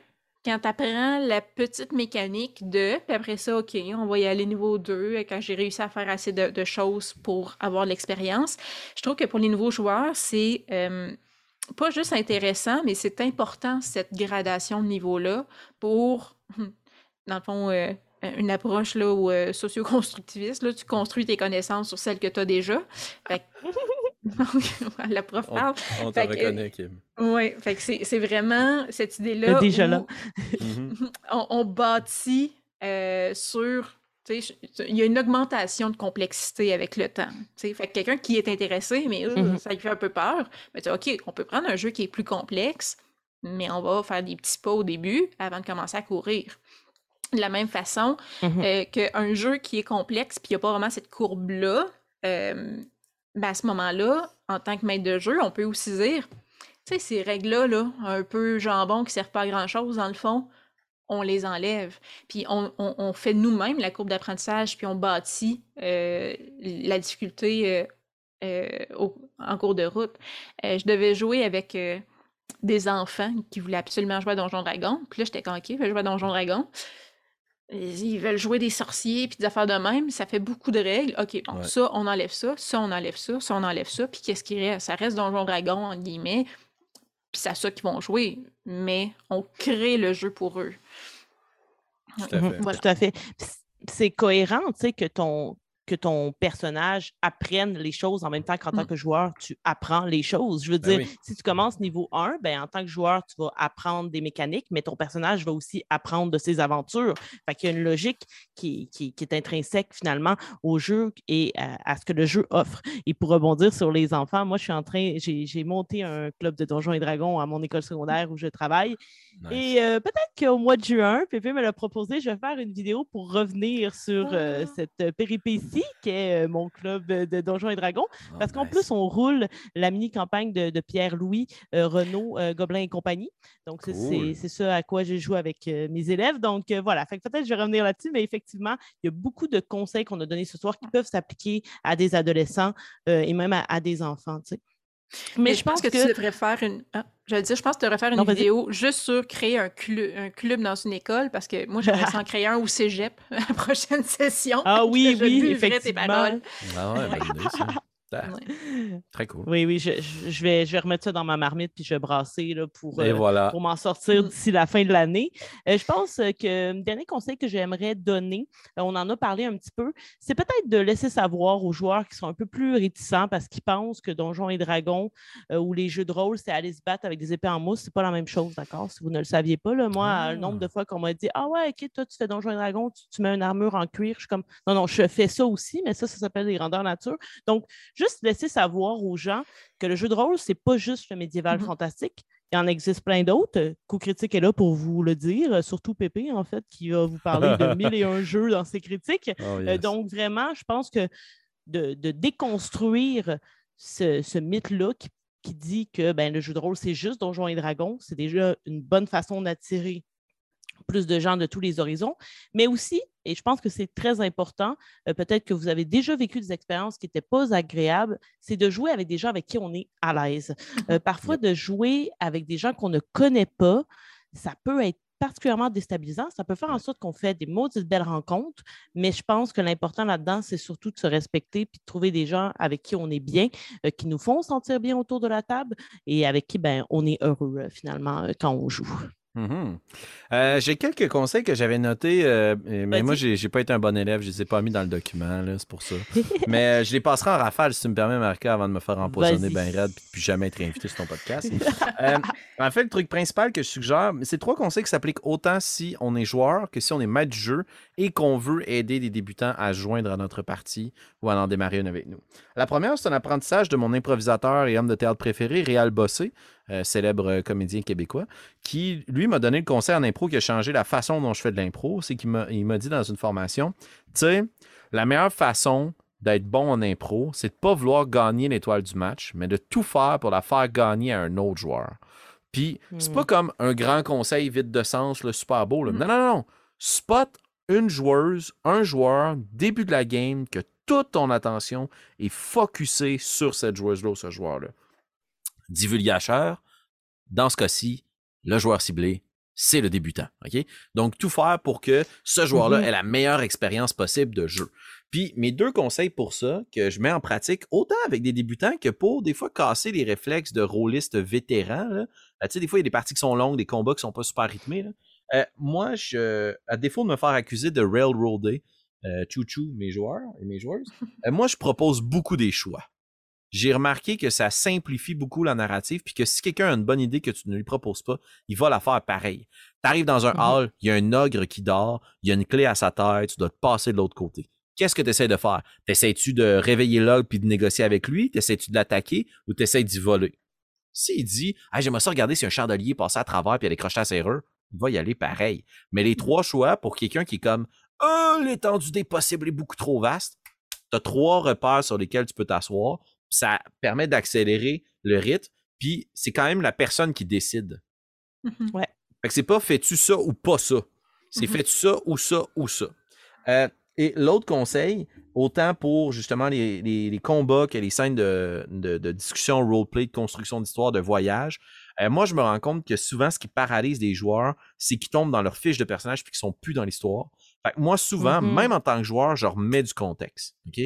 quand tu apprends la petite mécanique de, puis après ça, OK, on va y aller niveau 2, quand j'ai réussi à faire assez de, de choses pour avoir l'expérience. Je trouve que pour les nouveaux joueurs, c'est euh, pas juste intéressant, mais c'est important, cette gradation de niveau-là, pour, dans le fond, euh, une approche là, où, euh, socio-constructiviste. Là, tu construis tes connaissances sur celles que tu as déjà. Fait que- la prof On, parle. on te Fait que- reconnaît, Kim. Oui, fait que c'est c'est vraiment cette idée-là. Déjà où là. Mhm. On, on bâtit euh, sur. Il y a une augmentation de complexité avec le temps. Fait que quelqu'un qui est intéressé, mais euh, Mhm. ça lui fait un peu peur, mais OK, on peut prendre un jeu qui est plus complexe, mais on va faire des petits pas au début avant de commencer à courir. De la même façon Mhm. euh, qu'un jeu qui est complexe, puis il n'y a pas vraiment cette courbe-là, euh, ben à ce moment-là, en tant que maître de jeu, on peut aussi dire, tu sais, ces règles-là, là, un peu jambon qui ne servent pas à grand-chose, dans le fond, on les enlève. Puis on, on- on fait nous-mêmes la courbe d'apprentissage, puis on bâtit euh, la difficulté euh, euh, au- en cours de route. Je devais jouer avec des enfants qui voulaient absolument jouer à Donjon Dragon. Puis là, j'étais OK, je vais jouer à Donjon Dragon. ils veulent jouer des sorciers puis des affaires de même, ça fait beaucoup de règles. OK, bon, Ouais. ça, on enlève ça, ça, on enlève ça, ça, on enlève ça, puis qu'est-ce qui reste? Ça reste Donjon Dragon, entre guillemets, puis c'est à ça qu'ils vont jouer, mais on crée le jeu pour eux. Tout à fait. Voilà. Tout à fait. Puis c- C'est cohérent, tu sais, que ton, que ton personnage apprenne les choses en même temps qu'en tant Mm. que joueur, tu apprends les choses. Je veux Ben dire, oui. si tu commences niveau 1, ben, en tant que joueur, tu vas apprendre des mécaniques, mais ton personnage va aussi apprendre de ses aventures. Fait qu'il y a une logique qui, qui- qui est intrinsèque finalement au jeu et à, à ce que le jeu offre. Et pour rebondir sur les enfants, moi, je suis en train, j'ai monté un club de Donjons et Dragons à mon école secondaire où je travaille. Nice. Et euh, peut-être qu'au mois de juin, Pépé me l'a proposé, je vais faire une vidéo pour revenir sur euh, Ah. cette euh, péripétie qu'est euh, mon club de Donjons et Dragons. Oh, Parce qu'en nice. plus, on roule la mini-campagne de, de Pierre-Louis euh, Renaud, euh, Gobelin et compagnie. Donc, c'est- c'est ça à quoi j'ai joué avec euh, mes élèves. Donc, euh, voilà. Fait que peut-être je vais revenir là-dessus, mais effectivement, il y a beaucoup de conseils qu'on a donnés ce soir qui peuvent s'appliquer à des adolescents et même à, à des enfants. tu sais. Mais, je pense que, tu devrais faire une. Ah, dire, je pense que tu devrais faire une Non, vidéo juste sur créer un, clu- un club dans une école parce que moi, j'aimerais s'en créer un au cégep à la prochaine session. Ah oui, Je oui, tes effectivement. paroles. Ah ouais, ça. Ah, Ouais. Très cool. Oui, oui, je, je- vais, je vais remettre ça dans ma marmite puis je vais brasser là, pour, euh, voilà. pour m'en sortir Mm. d'ici la fin de l'année. Euh, je pense euh, que le dernier conseil que j'aimerais donner, euh, on en a parlé un petit peu, c'est peut-être de laisser savoir aux joueurs qui sont un peu plus réticents parce qu'ils pensent que Donjons et Dragons euh, ou les jeux de rôle, c'est aller se battre avec des épées en mousse. C'est pas la même chose, d'accord? Si vous ne le saviez pas, là, moi, Ah. le nombre de fois qu'on m'a dit Ah ouais, ok, toi, tu fais Donjons et Dragons, tu, tu mets une armure en cuir, je suis comme Non, non, je fais ça aussi, mais ça, ça s'appelle des grandeurs nature. Donc, juste laisser savoir aux gens que le jeu de rôle, c'est pas juste le médiéval Mhm. fantastique. Il en existe plein d'autres. Coup critique est là pour vous le dire, surtout Pépé, en fait, qui va vous parler de mille et un jeux dans ses critiques. Oh, Euh, donc, vraiment, je pense que de, de déconstruire ce, ce mythe-là qui, qui dit que ben, le jeu de rôle, c'est juste Donjons et Dragons, c'est déjà une bonne façon d'attirer plus de gens de tous les horizons, mais aussi, et je pense que c'est très important, euh, peut-être que vous avez déjà vécu des expériences qui n'étaient pas agréables, c'est de jouer avec des gens avec qui on est à l'aise. Euh, parfois, de jouer avec des gens qu'on ne connaît pas, ça peut être particulièrement déstabilisant. Ça peut faire en sorte qu'on fait des maudites belles rencontres, mais je pense que l'important là-dedans, c'est surtout de se respecter puis de trouver des gens avec qui on est bien, euh, qui nous font sentir bien autour de la table et avec qui ben, on est heureux euh, finalement euh, quand on joue. Mhm. Euh, j'ai quelques conseils que j'avais notés, euh, mais Vas-y. moi, j'ai pas été un bon élève. Je les ai pas mis dans le document, là, c'est pour ça. mais euh, je les passerai en rafale, si tu me permets, Marca, avant de me faire empoisonner bien raide puis puis jamais être invité sur ton podcast. En fait, le truc principal que je suggère, c'est trois conseils qui s'appliquent autant si on est joueur que si on est maître du jeu et qu'on veut aider des débutants à joindre à notre partie ou à en démarrer une avec nous. La première, c'est un apprentissage de mon improvisateur et homme de théâtre préféré, Réal Bossé, euh, célèbre euh, comédien québécois, qui, lui, m'a donné le conseil en impro qui a changé la façon dont je fais de l'impro. C'est qu'il m'a dit dans une formation, tu sais, la meilleure façon d'être bon en impro, c'est de pas vouloir gagner l'étoile du match, mais de tout faire pour la faire gagner à un autre joueur. Puis, c'est Hmm. pas comme un grand conseil vide de sens, le super beau. là. Hmm. Non, non, non. Spot une joueuse, un joueur, début de la game, que toute ton attention est focusée sur cette joueuse-là ou ce joueur-là. Divulgateur, dans ce cas-ci, le joueur ciblé, c'est le débutant. OK? Donc, tout faire pour que ce joueur-là Mhm. ait la meilleure expérience possible de jeu. Puis, mes deux conseils pour ça, que je mets en pratique, autant avec des débutants que pour des fois casser les réflexes de rôlistes vétérans. Là. Euh, tu sais, des fois, il y a des parties qui sont longues, des combats qui sont pas super rythmés. là. Euh, moi, je, à défaut de me faire accuser de railroader, euh, chou-chou, mes joueurs et mes joueuses, euh, moi, je propose beaucoup des choix. J'ai remarqué que ça simplifie beaucoup la narrative, puis que si quelqu'un a une bonne idée que tu ne lui proposes pas, il va la faire pareil. Tu arrives dans un Mhm. hall, il y a un ogre qui dort, il y a une clé à sa tête, tu dois te passer de l'autre côté. Qu'est-ce que tu essaies de faire? T'essaies-tu de réveiller l'ogre puis de négocier avec lui? T'essaies-tu de l'attaquer ou t'essaies d'y voler? S'il dit, ah, j'aimerais ça regarder si un chandelier passait à travers puis elle décroche la serrure, il va y aller pareil. Mais les trois choix pour quelqu'un qui est comme, oh, l'étendue des possibles est beaucoup trop vaste, tu as trois repères sur lesquels tu peux t'asseoir. Puis Ça permet d'accélérer le rythme. Puis c'est quand même la personne qui décide. Mhm. Fait que c'est pas fais-tu ça ou pas ça? C'est Mhm. fais-tu ça ou ça ou ça? Euh, et l'autre conseil, autant pour justement les, les- les combats que les scènes de, de, de discussion, roleplay, de construction d'histoire, de voyage, euh, moi je me rends compte que souvent ce qui paralyse des joueurs, c'est qu'ils tombent dans leur fiche de personnage puis qu'ils sont plus dans l'histoire. Fait que moi, souvent, Mhm. même en tant que joueur, je remets du contexte. OK?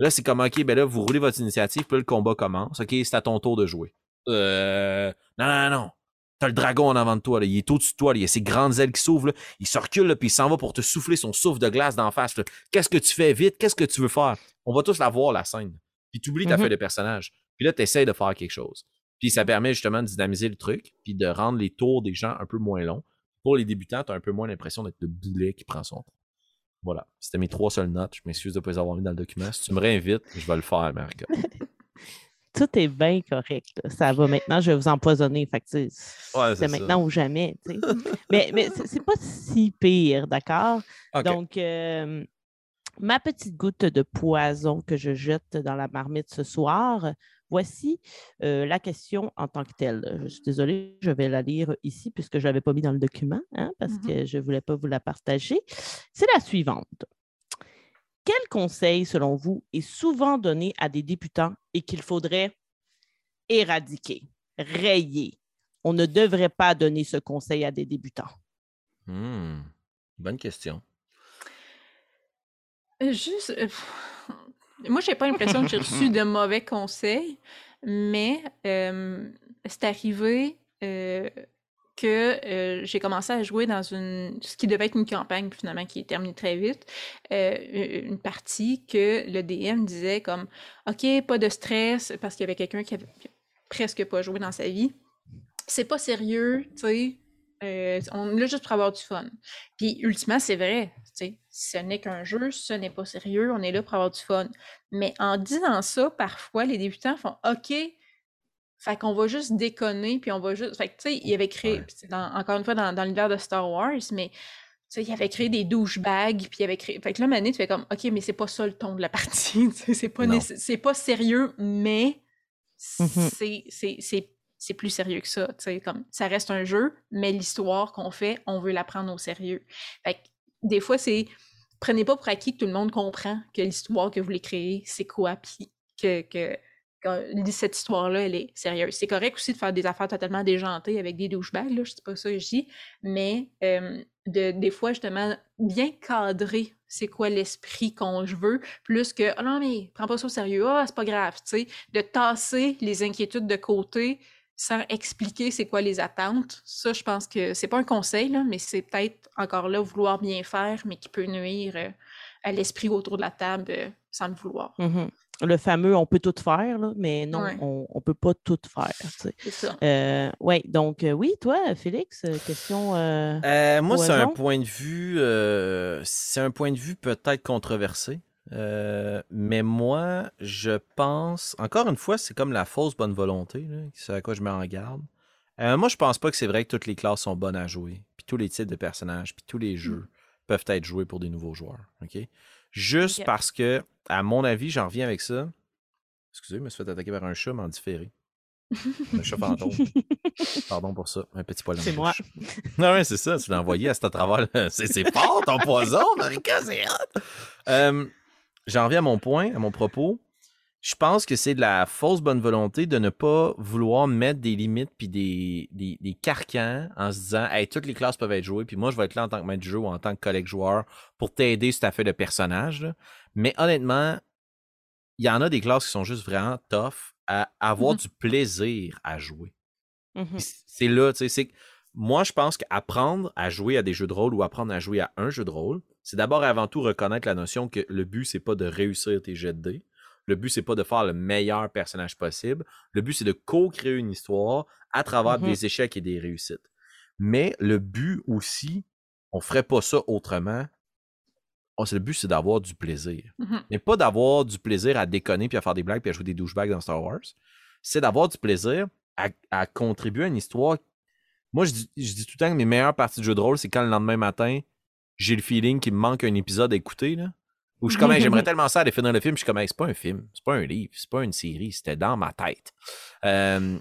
Là, c'est comme, OK, ben là, vous roulez votre initiative, puis là, le combat commence. OK, c'est à ton tour de jouer. Euh. Non, non, non. T'as le dragon en avant de toi, là. il est au-dessus de toi, là. il y a ses grandes ailes qui s'ouvrent, là. il se recule, là, puis il s'en va pour te souffler son souffle de glace d'en face. là. Qu'est-ce que tu fais vite? Qu'est-ce que tu veux faire? On va tous la voir, la scène. Puis tu oublies ta Mhm. feuille de personnage. Puis là, tu essaies de faire quelque chose. Puis ça permet justement de dynamiser le truc, puis de rendre les tours des gens un peu moins longs. Pour les débutants, tu as un peu moins l'impression d'être le boulet qui prend son temps. Voilà. C'était mes trois seules notes. Je m'excuse de ne pas les avoir mis dans le document. Si tu me réinvites, je vais le faire, Marc. Tout est bien correct. là. Ça va maintenant, je vais vous empoisonner. Ouais, c'est maintenant ou jamais. mais mais c'est pas si pire, d'accord? Donc, euh, ma petite goutte de poison que je jette dans la marmite ce soir, voici euh, la question en tant que telle. Je suis désolée, je vais la lire ici puisque je ne l'avais pas mis dans le document, hein, parce Mhm. que je ne voulais pas vous la partager. C'est la suivante. Quel conseil, selon vous, est souvent donné à des débutants et qu'il faudrait éradiquer, rayer? On ne devrait pas donner ce conseil à des débutants. Hmm. Bonne question. Euh, Juste, euh, moi, j'ai pas l'impression que j'ai reçu de mauvais conseils, mais euh, c'est arrivé euh, que euh, j'ai commencé à jouer dans une, ce qui devait être une campagne, finalement, qui est terminée très vite, une partie que le DM disait comme, OK, pas de stress, parce qu'il y avait quelqu'un qui avait presque pas joué dans sa vie. C'est pas sérieux, tu sais. Euh, on est là juste pour avoir du fun. Puis, ultimement, c'est vrai. tu sais, Ce n'est qu'un jeu, ce n'est pas sérieux, on est là pour avoir du fun. Mais en disant ça, parfois, les débutants font OK, fait qu'on va juste déconner, puis on va juste. Fait que, tu sais, il avait créé, dans- encore une fois, dans, dans l'univers de Star Wars, mais. Tu sais, il avait créé des douchebags, puis il avait créé. Fait que là, Mané, tu fais comme, OK, mais c'est pas ça le ton de la partie. c'est pas, pas sérieux, mais Mhm. c'est, c'est, plus sérieux que ça. Comme, ça reste un jeu, mais l'histoire qu'on fait, on veut la prendre au sérieux. Fait que, des fois, c'est. Prenez pas pour acquis que tout le monde comprend que l'histoire que vous voulez créer, c'est quoi, puis que, que, cette histoire-là, elle est sérieuse. C'est correct aussi de faire des affaires totalement déjantées avec des douchebags, là, je sais pas ça je dis, mais euh, de, des fois, justement, bien cadrer c'est quoi l'esprit qu'on veut, plus que oh non, mais prends pas ça au sérieux, ah, c'est pas grave, tu sais, de tasser les inquiétudes de côté sans expliquer c'est quoi les attentes. Ça, je pense que c'est pas un conseil, là, mais c'est peut-être encore là vouloir bien faire, mais qui peut nuire euh, à l'esprit autour de la table euh, sans le vouloir. Mhm. Le fameux on peut tout faire, là, mais non, Ouais. on ne peut pas tout faire. tu sais. C'est ça. Euh, oui, donc euh, oui, toi, Félix, question. euh, Euh, moi, c'est un point de vue. euh, c'est un point de vue peut-être controversé. Euh, mais moi, je pense. Encore une fois, c'est comme la fausse bonne volonté. C'est à quoi je mets en garde. Euh, moi, je pense pas que c'est vrai que toutes les classes sont bonnes à jouer. Puis tous les types de personnages, puis tous les jeux peuvent être joués pour des nouveaux joueurs. OK? Juste parce que, à mon avis, j'en reviens avec ça. Excusez, je me suis fait attaquer par un chat, mais en différé. Un chat fantôme. Pardon pour ça. Un petit poil C'est moi. Non, ouais, c'est ça. Tu l'as envoyé à cet à travers. le- c'est fort ton poison, Marika, c'est hot. Euh, J'en reviens à mon point, à mon propos. Je pense que c'est de la fausse bonne volonté de ne pas vouloir mettre des limites puis des, des, des carcans en se disant Hey, toutes les classes peuvent être jouées, puis moi je vais être là en tant que maître du jeu ou en tant que collègue joueur pour t'aider sur ta feuille de personnage. là. Mais honnêtement, il y en a des classes qui sont juste vraiment tough à avoir Mhm. du plaisir à jouer. C- C'est là, tu sais, c'est moi, je pense qu'apprendre à jouer à des jeux de rôle ou apprendre à jouer à un jeu de rôle, c'est d'abord et avant tout reconnaître la notion que le but, c'est pas de réussir tes jets de dés. Le but, c'est pas de faire le meilleur personnage possible. Le but, c'est de co-créer une histoire à travers Mhm. des échecs et des réussites. Mais le but aussi, on ferait pas ça autrement. Oh, le but, c'est d'avoir du plaisir Mhm. mais pas d'avoir du plaisir à déconner puis à faire des blagues puis à jouer des douchebags dans Star Wars. C'est d'avoir du plaisir à, à contribuer à une histoire. Moi, je dis, je dis tout le temps que mes meilleures parties de jeu de rôle, c'est quand le lendemain matin, j'ai le feeling qu'il me manque un épisode à écouter. Là, où je suis comme, j'aimerais tellement ça aller finir le film. Je suis comme, c'est pas un film, c'est pas un livre, c'est pas une série, c'était dans ma tête. Euh,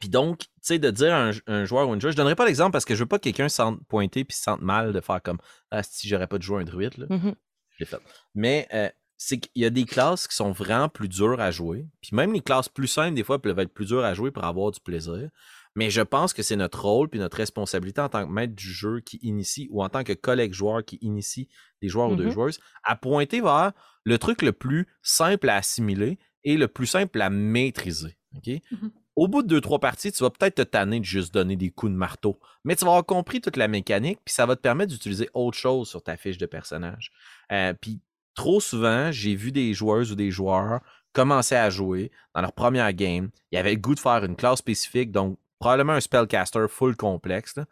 puis donc, tu sais, de dire à un, un joueur ou une joueuse, je donnerai pas l'exemple parce que je veux pas que quelqu'un se sente pointé puis se sente mal de faire comme, ah, si j'aurais pas de jouer un druide. Là Mhm. je fait. Mais euh, c'est qu'il y a des classes qui sont vraiment plus dures à jouer. Puis même les classes plus simples, des fois, peuvent être plus dures à jouer pour avoir du plaisir. Mais je pense que c'est notre rôle puis notre responsabilité en tant que maître du jeu qui initie ou en tant que collègue joueur qui initie des joueurs ou des Mhm. joueuses à pointer vers le truc le plus simple à assimiler et le plus simple à maîtriser. Mhm. Au bout de deux, trois parties, tu vas peut-être te tanner de juste donner des coups de marteau. Mais tu vas avoir compris toute la mécanique, puis ça va te permettre d'utiliser autre chose sur ta fiche de personnage. Euh, puis trop souvent, j'ai vu des joueuses ou des joueurs commencer à jouer dans leur première game. Il y avait le goût de faire une classe spécifique, donc probablement un spellcaster full complexe. là.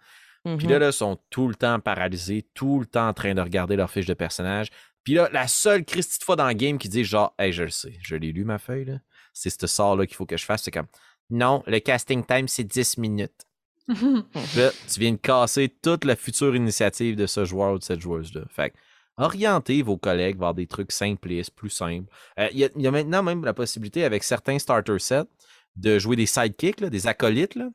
Puis Mhm. là, là, ils sont tout le temps paralysés, tout le temps en train de regarder leur fiche de personnage. Puis là, la seule Christie de fois dans le game qui dit genre, hey, je le sais, je l'ai lu ma feuille, là. C'est ce sort-là qu'il faut que je fasse. C'est comme, non, le casting time, c'est 10 minutes. Là, tu viens de casser toute la future initiative de ce joueur ou de cette joueuse-là. Fait que, orientez vos collègues vers des trucs simplistes, plus simples. Euh, Il y, y a maintenant même la possibilité avec certains starter sets de jouer des sidekicks, là, des acolytes, là,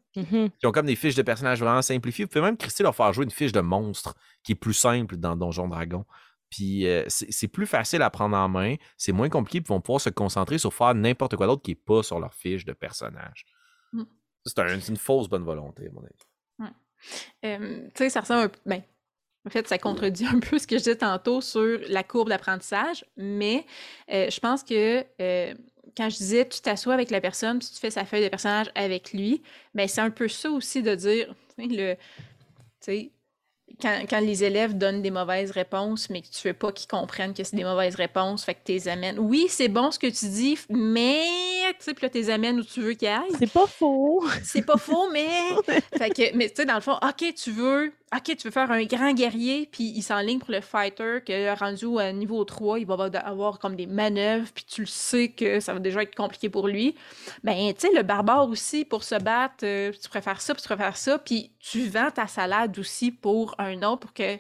qui ont comme des fiches de personnages vraiment simplifiées. Vous pouvez même, Christy, leur faire jouer une fiche de monstre qui est plus simple dans Donjon Dragon. Puis euh, c'est plus facile à prendre en main, c'est moins compliqué, puis ils vont pouvoir se concentrer sur faire n'importe quoi d'autre qui n'est pas sur leur fiche de personnage. Mm. C'est un- c'est une fausse bonne volonté, à mon avis. Euh, tu sais, ça ressemble un peu. Ben, en fait, ça contredit un peu ce que je disais tantôt sur la courbe d'apprentissage, mais euh, je pense que quand je disais tu t'assois avec la personne puis tu fais sa feuille de personnage avec lui, ben c'est un peu ça aussi de dire, tu sais, le, tu sais, quand, quand les élèves donnent des mauvaises réponses, mais que tu veux pas qu'ils comprennent que c'est des mauvaises réponses, fait que tu les amènes. Oui, c'est bon ce que tu dis, mais tu sais, puis là, tu les amènes où tu veux qu'ils aillent. C'est pas faux. C'est pas faux, mais. fait que, mais tu sais, dans le fond, OK, tu veux. OK, tu veux faire un grand guerrier, puis il s'enligne pour le fighter, que rendu à niveau 3, il va avoir- comme des manœuvres, puis tu le sais que ça va déjà être compliqué pour lui. Ben, tu sais, le barbare aussi, pour se battre, euh, tu préfères ça, puis tu préfères ça, puis tu vends ta salade aussi pour un autre, pour que.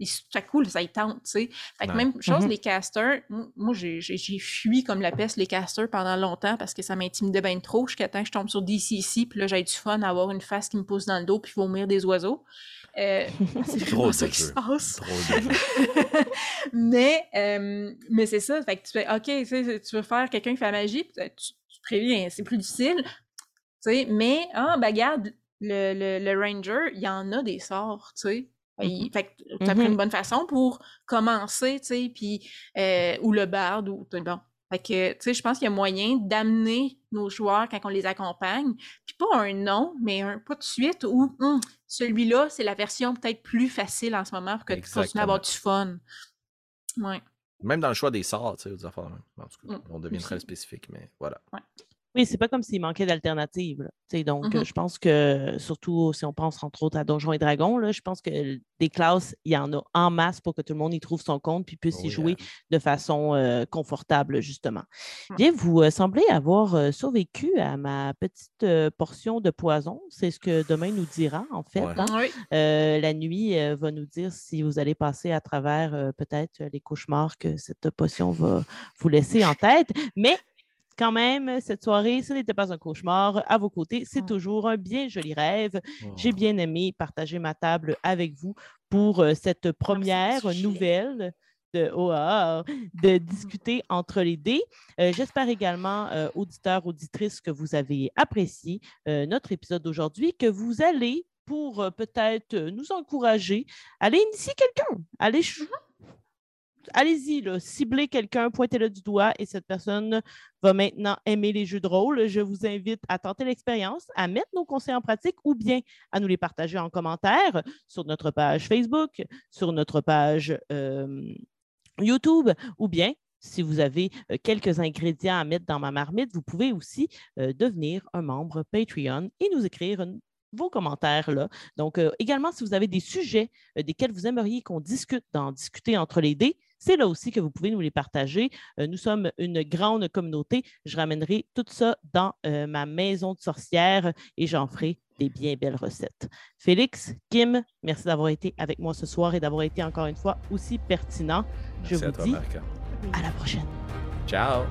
s- Tout à coup, ça y tente, tu sais. Fait que Ouais. même chose, Mhm. les casters, moi, j'ai fui comme la peste les casters pendant longtemps parce que ça m'intimidait bien trop jusqu'à temps que je tombe sur DCC, puis là, j'ai du fun à avoir une face qui me pousse dans le dos puis vomir des oiseaux. Euh, c'est Drôle ça qui se passe. Mais, euh, mais c'est ça, fait que tu fais, OK, tu sais, tu veux faire quelqu'un qui fait la magie, tu, tu préviens, c'est plus difficile, tu sais, mais, ah, ben regarde, le, le, le ranger, il y en a des sorts, tu sais. Il- Fait que t'as pris Mhm. une bonne façon pour commencer, tu sais, puis, euh, ou le barde, ou, bon. Fait que, tu sais, je pense qu'il y a moyen d'amener nos joueurs quand on les accompagne, puis pas un nom, mais un pas de suite, ou Hum, celui-là, c'est la version peut-être plus facile en ce moment pour que tu continues à avoir du fun. Ouais. Même dans le choix des sorts, tu sais, des affaires. En tout cas, Mm, on devient très spécifique, mais voilà. Oui, c'est pas comme s'il manquait d'alternatives. Donc, Mhm. je pense que, surtout si on pense entre autres à Donjons et Dragons, là, je pense que des classes, il y en a en masse pour que tout le monde y trouve son compte puis puisse Oh y yeah. jouer de façon euh, confortable, justement. Mm. Bien, vous euh, semblez avoir euh, survécu à ma petite portion de poison. C'est ce que demain nous dira, en fait. Ouais. hein. Oui. Euh, la nuit va nous dire si vous allez passer à travers peut-être les cauchemars que cette potion va vous laisser en tête. Mais quand même, cette soirée, ce n'était pas un cauchemar. À vos côtés, c'est toujours un bien joli rêve. J'ai Oh. bien aimé partager ma table avec vous pour euh, cette première sujet. nouvelle. De, oh, ah, de discuter entre les dés. Euh, J'espère également, euh, auditeurs, auditrices, que vous avez apprécié euh, notre épisode d'aujourd'hui, que vous allez, pour peut-être nous encourager, aller initier quelqu'un. Allez, ch- Allez-y, ciblez quelqu'un, pointez-le du doigt et cette personne va maintenant aimer les jeux de rôle. Je vous invite à tenter l'expérience, à mettre nos conseils en pratique ou bien à nous les partager en commentaire sur notre page Facebook, sur notre page euh, YouTube ou bien si vous avez euh, quelques ingrédients à mettre dans ma marmite, vous pouvez aussi euh, devenir un membre Patreon et nous écrire vos commentaires là. Donc, également, si vous avez des sujets desquels vous aimeriez qu'on discute dans Discuter entre les dés, c'est là aussi que vous pouvez nous les partager. Euh, nous sommes une grande communauté. Je ramènerai tout ça dans euh, ma maison de sorcière et j'en ferai des bien belles recettes. Félix, Kim, merci d'avoir été avec moi ce soir et d'avoir été encore une fois aussi pertinent. Merci Je à vous toi, dis à la prochaine. Ciao!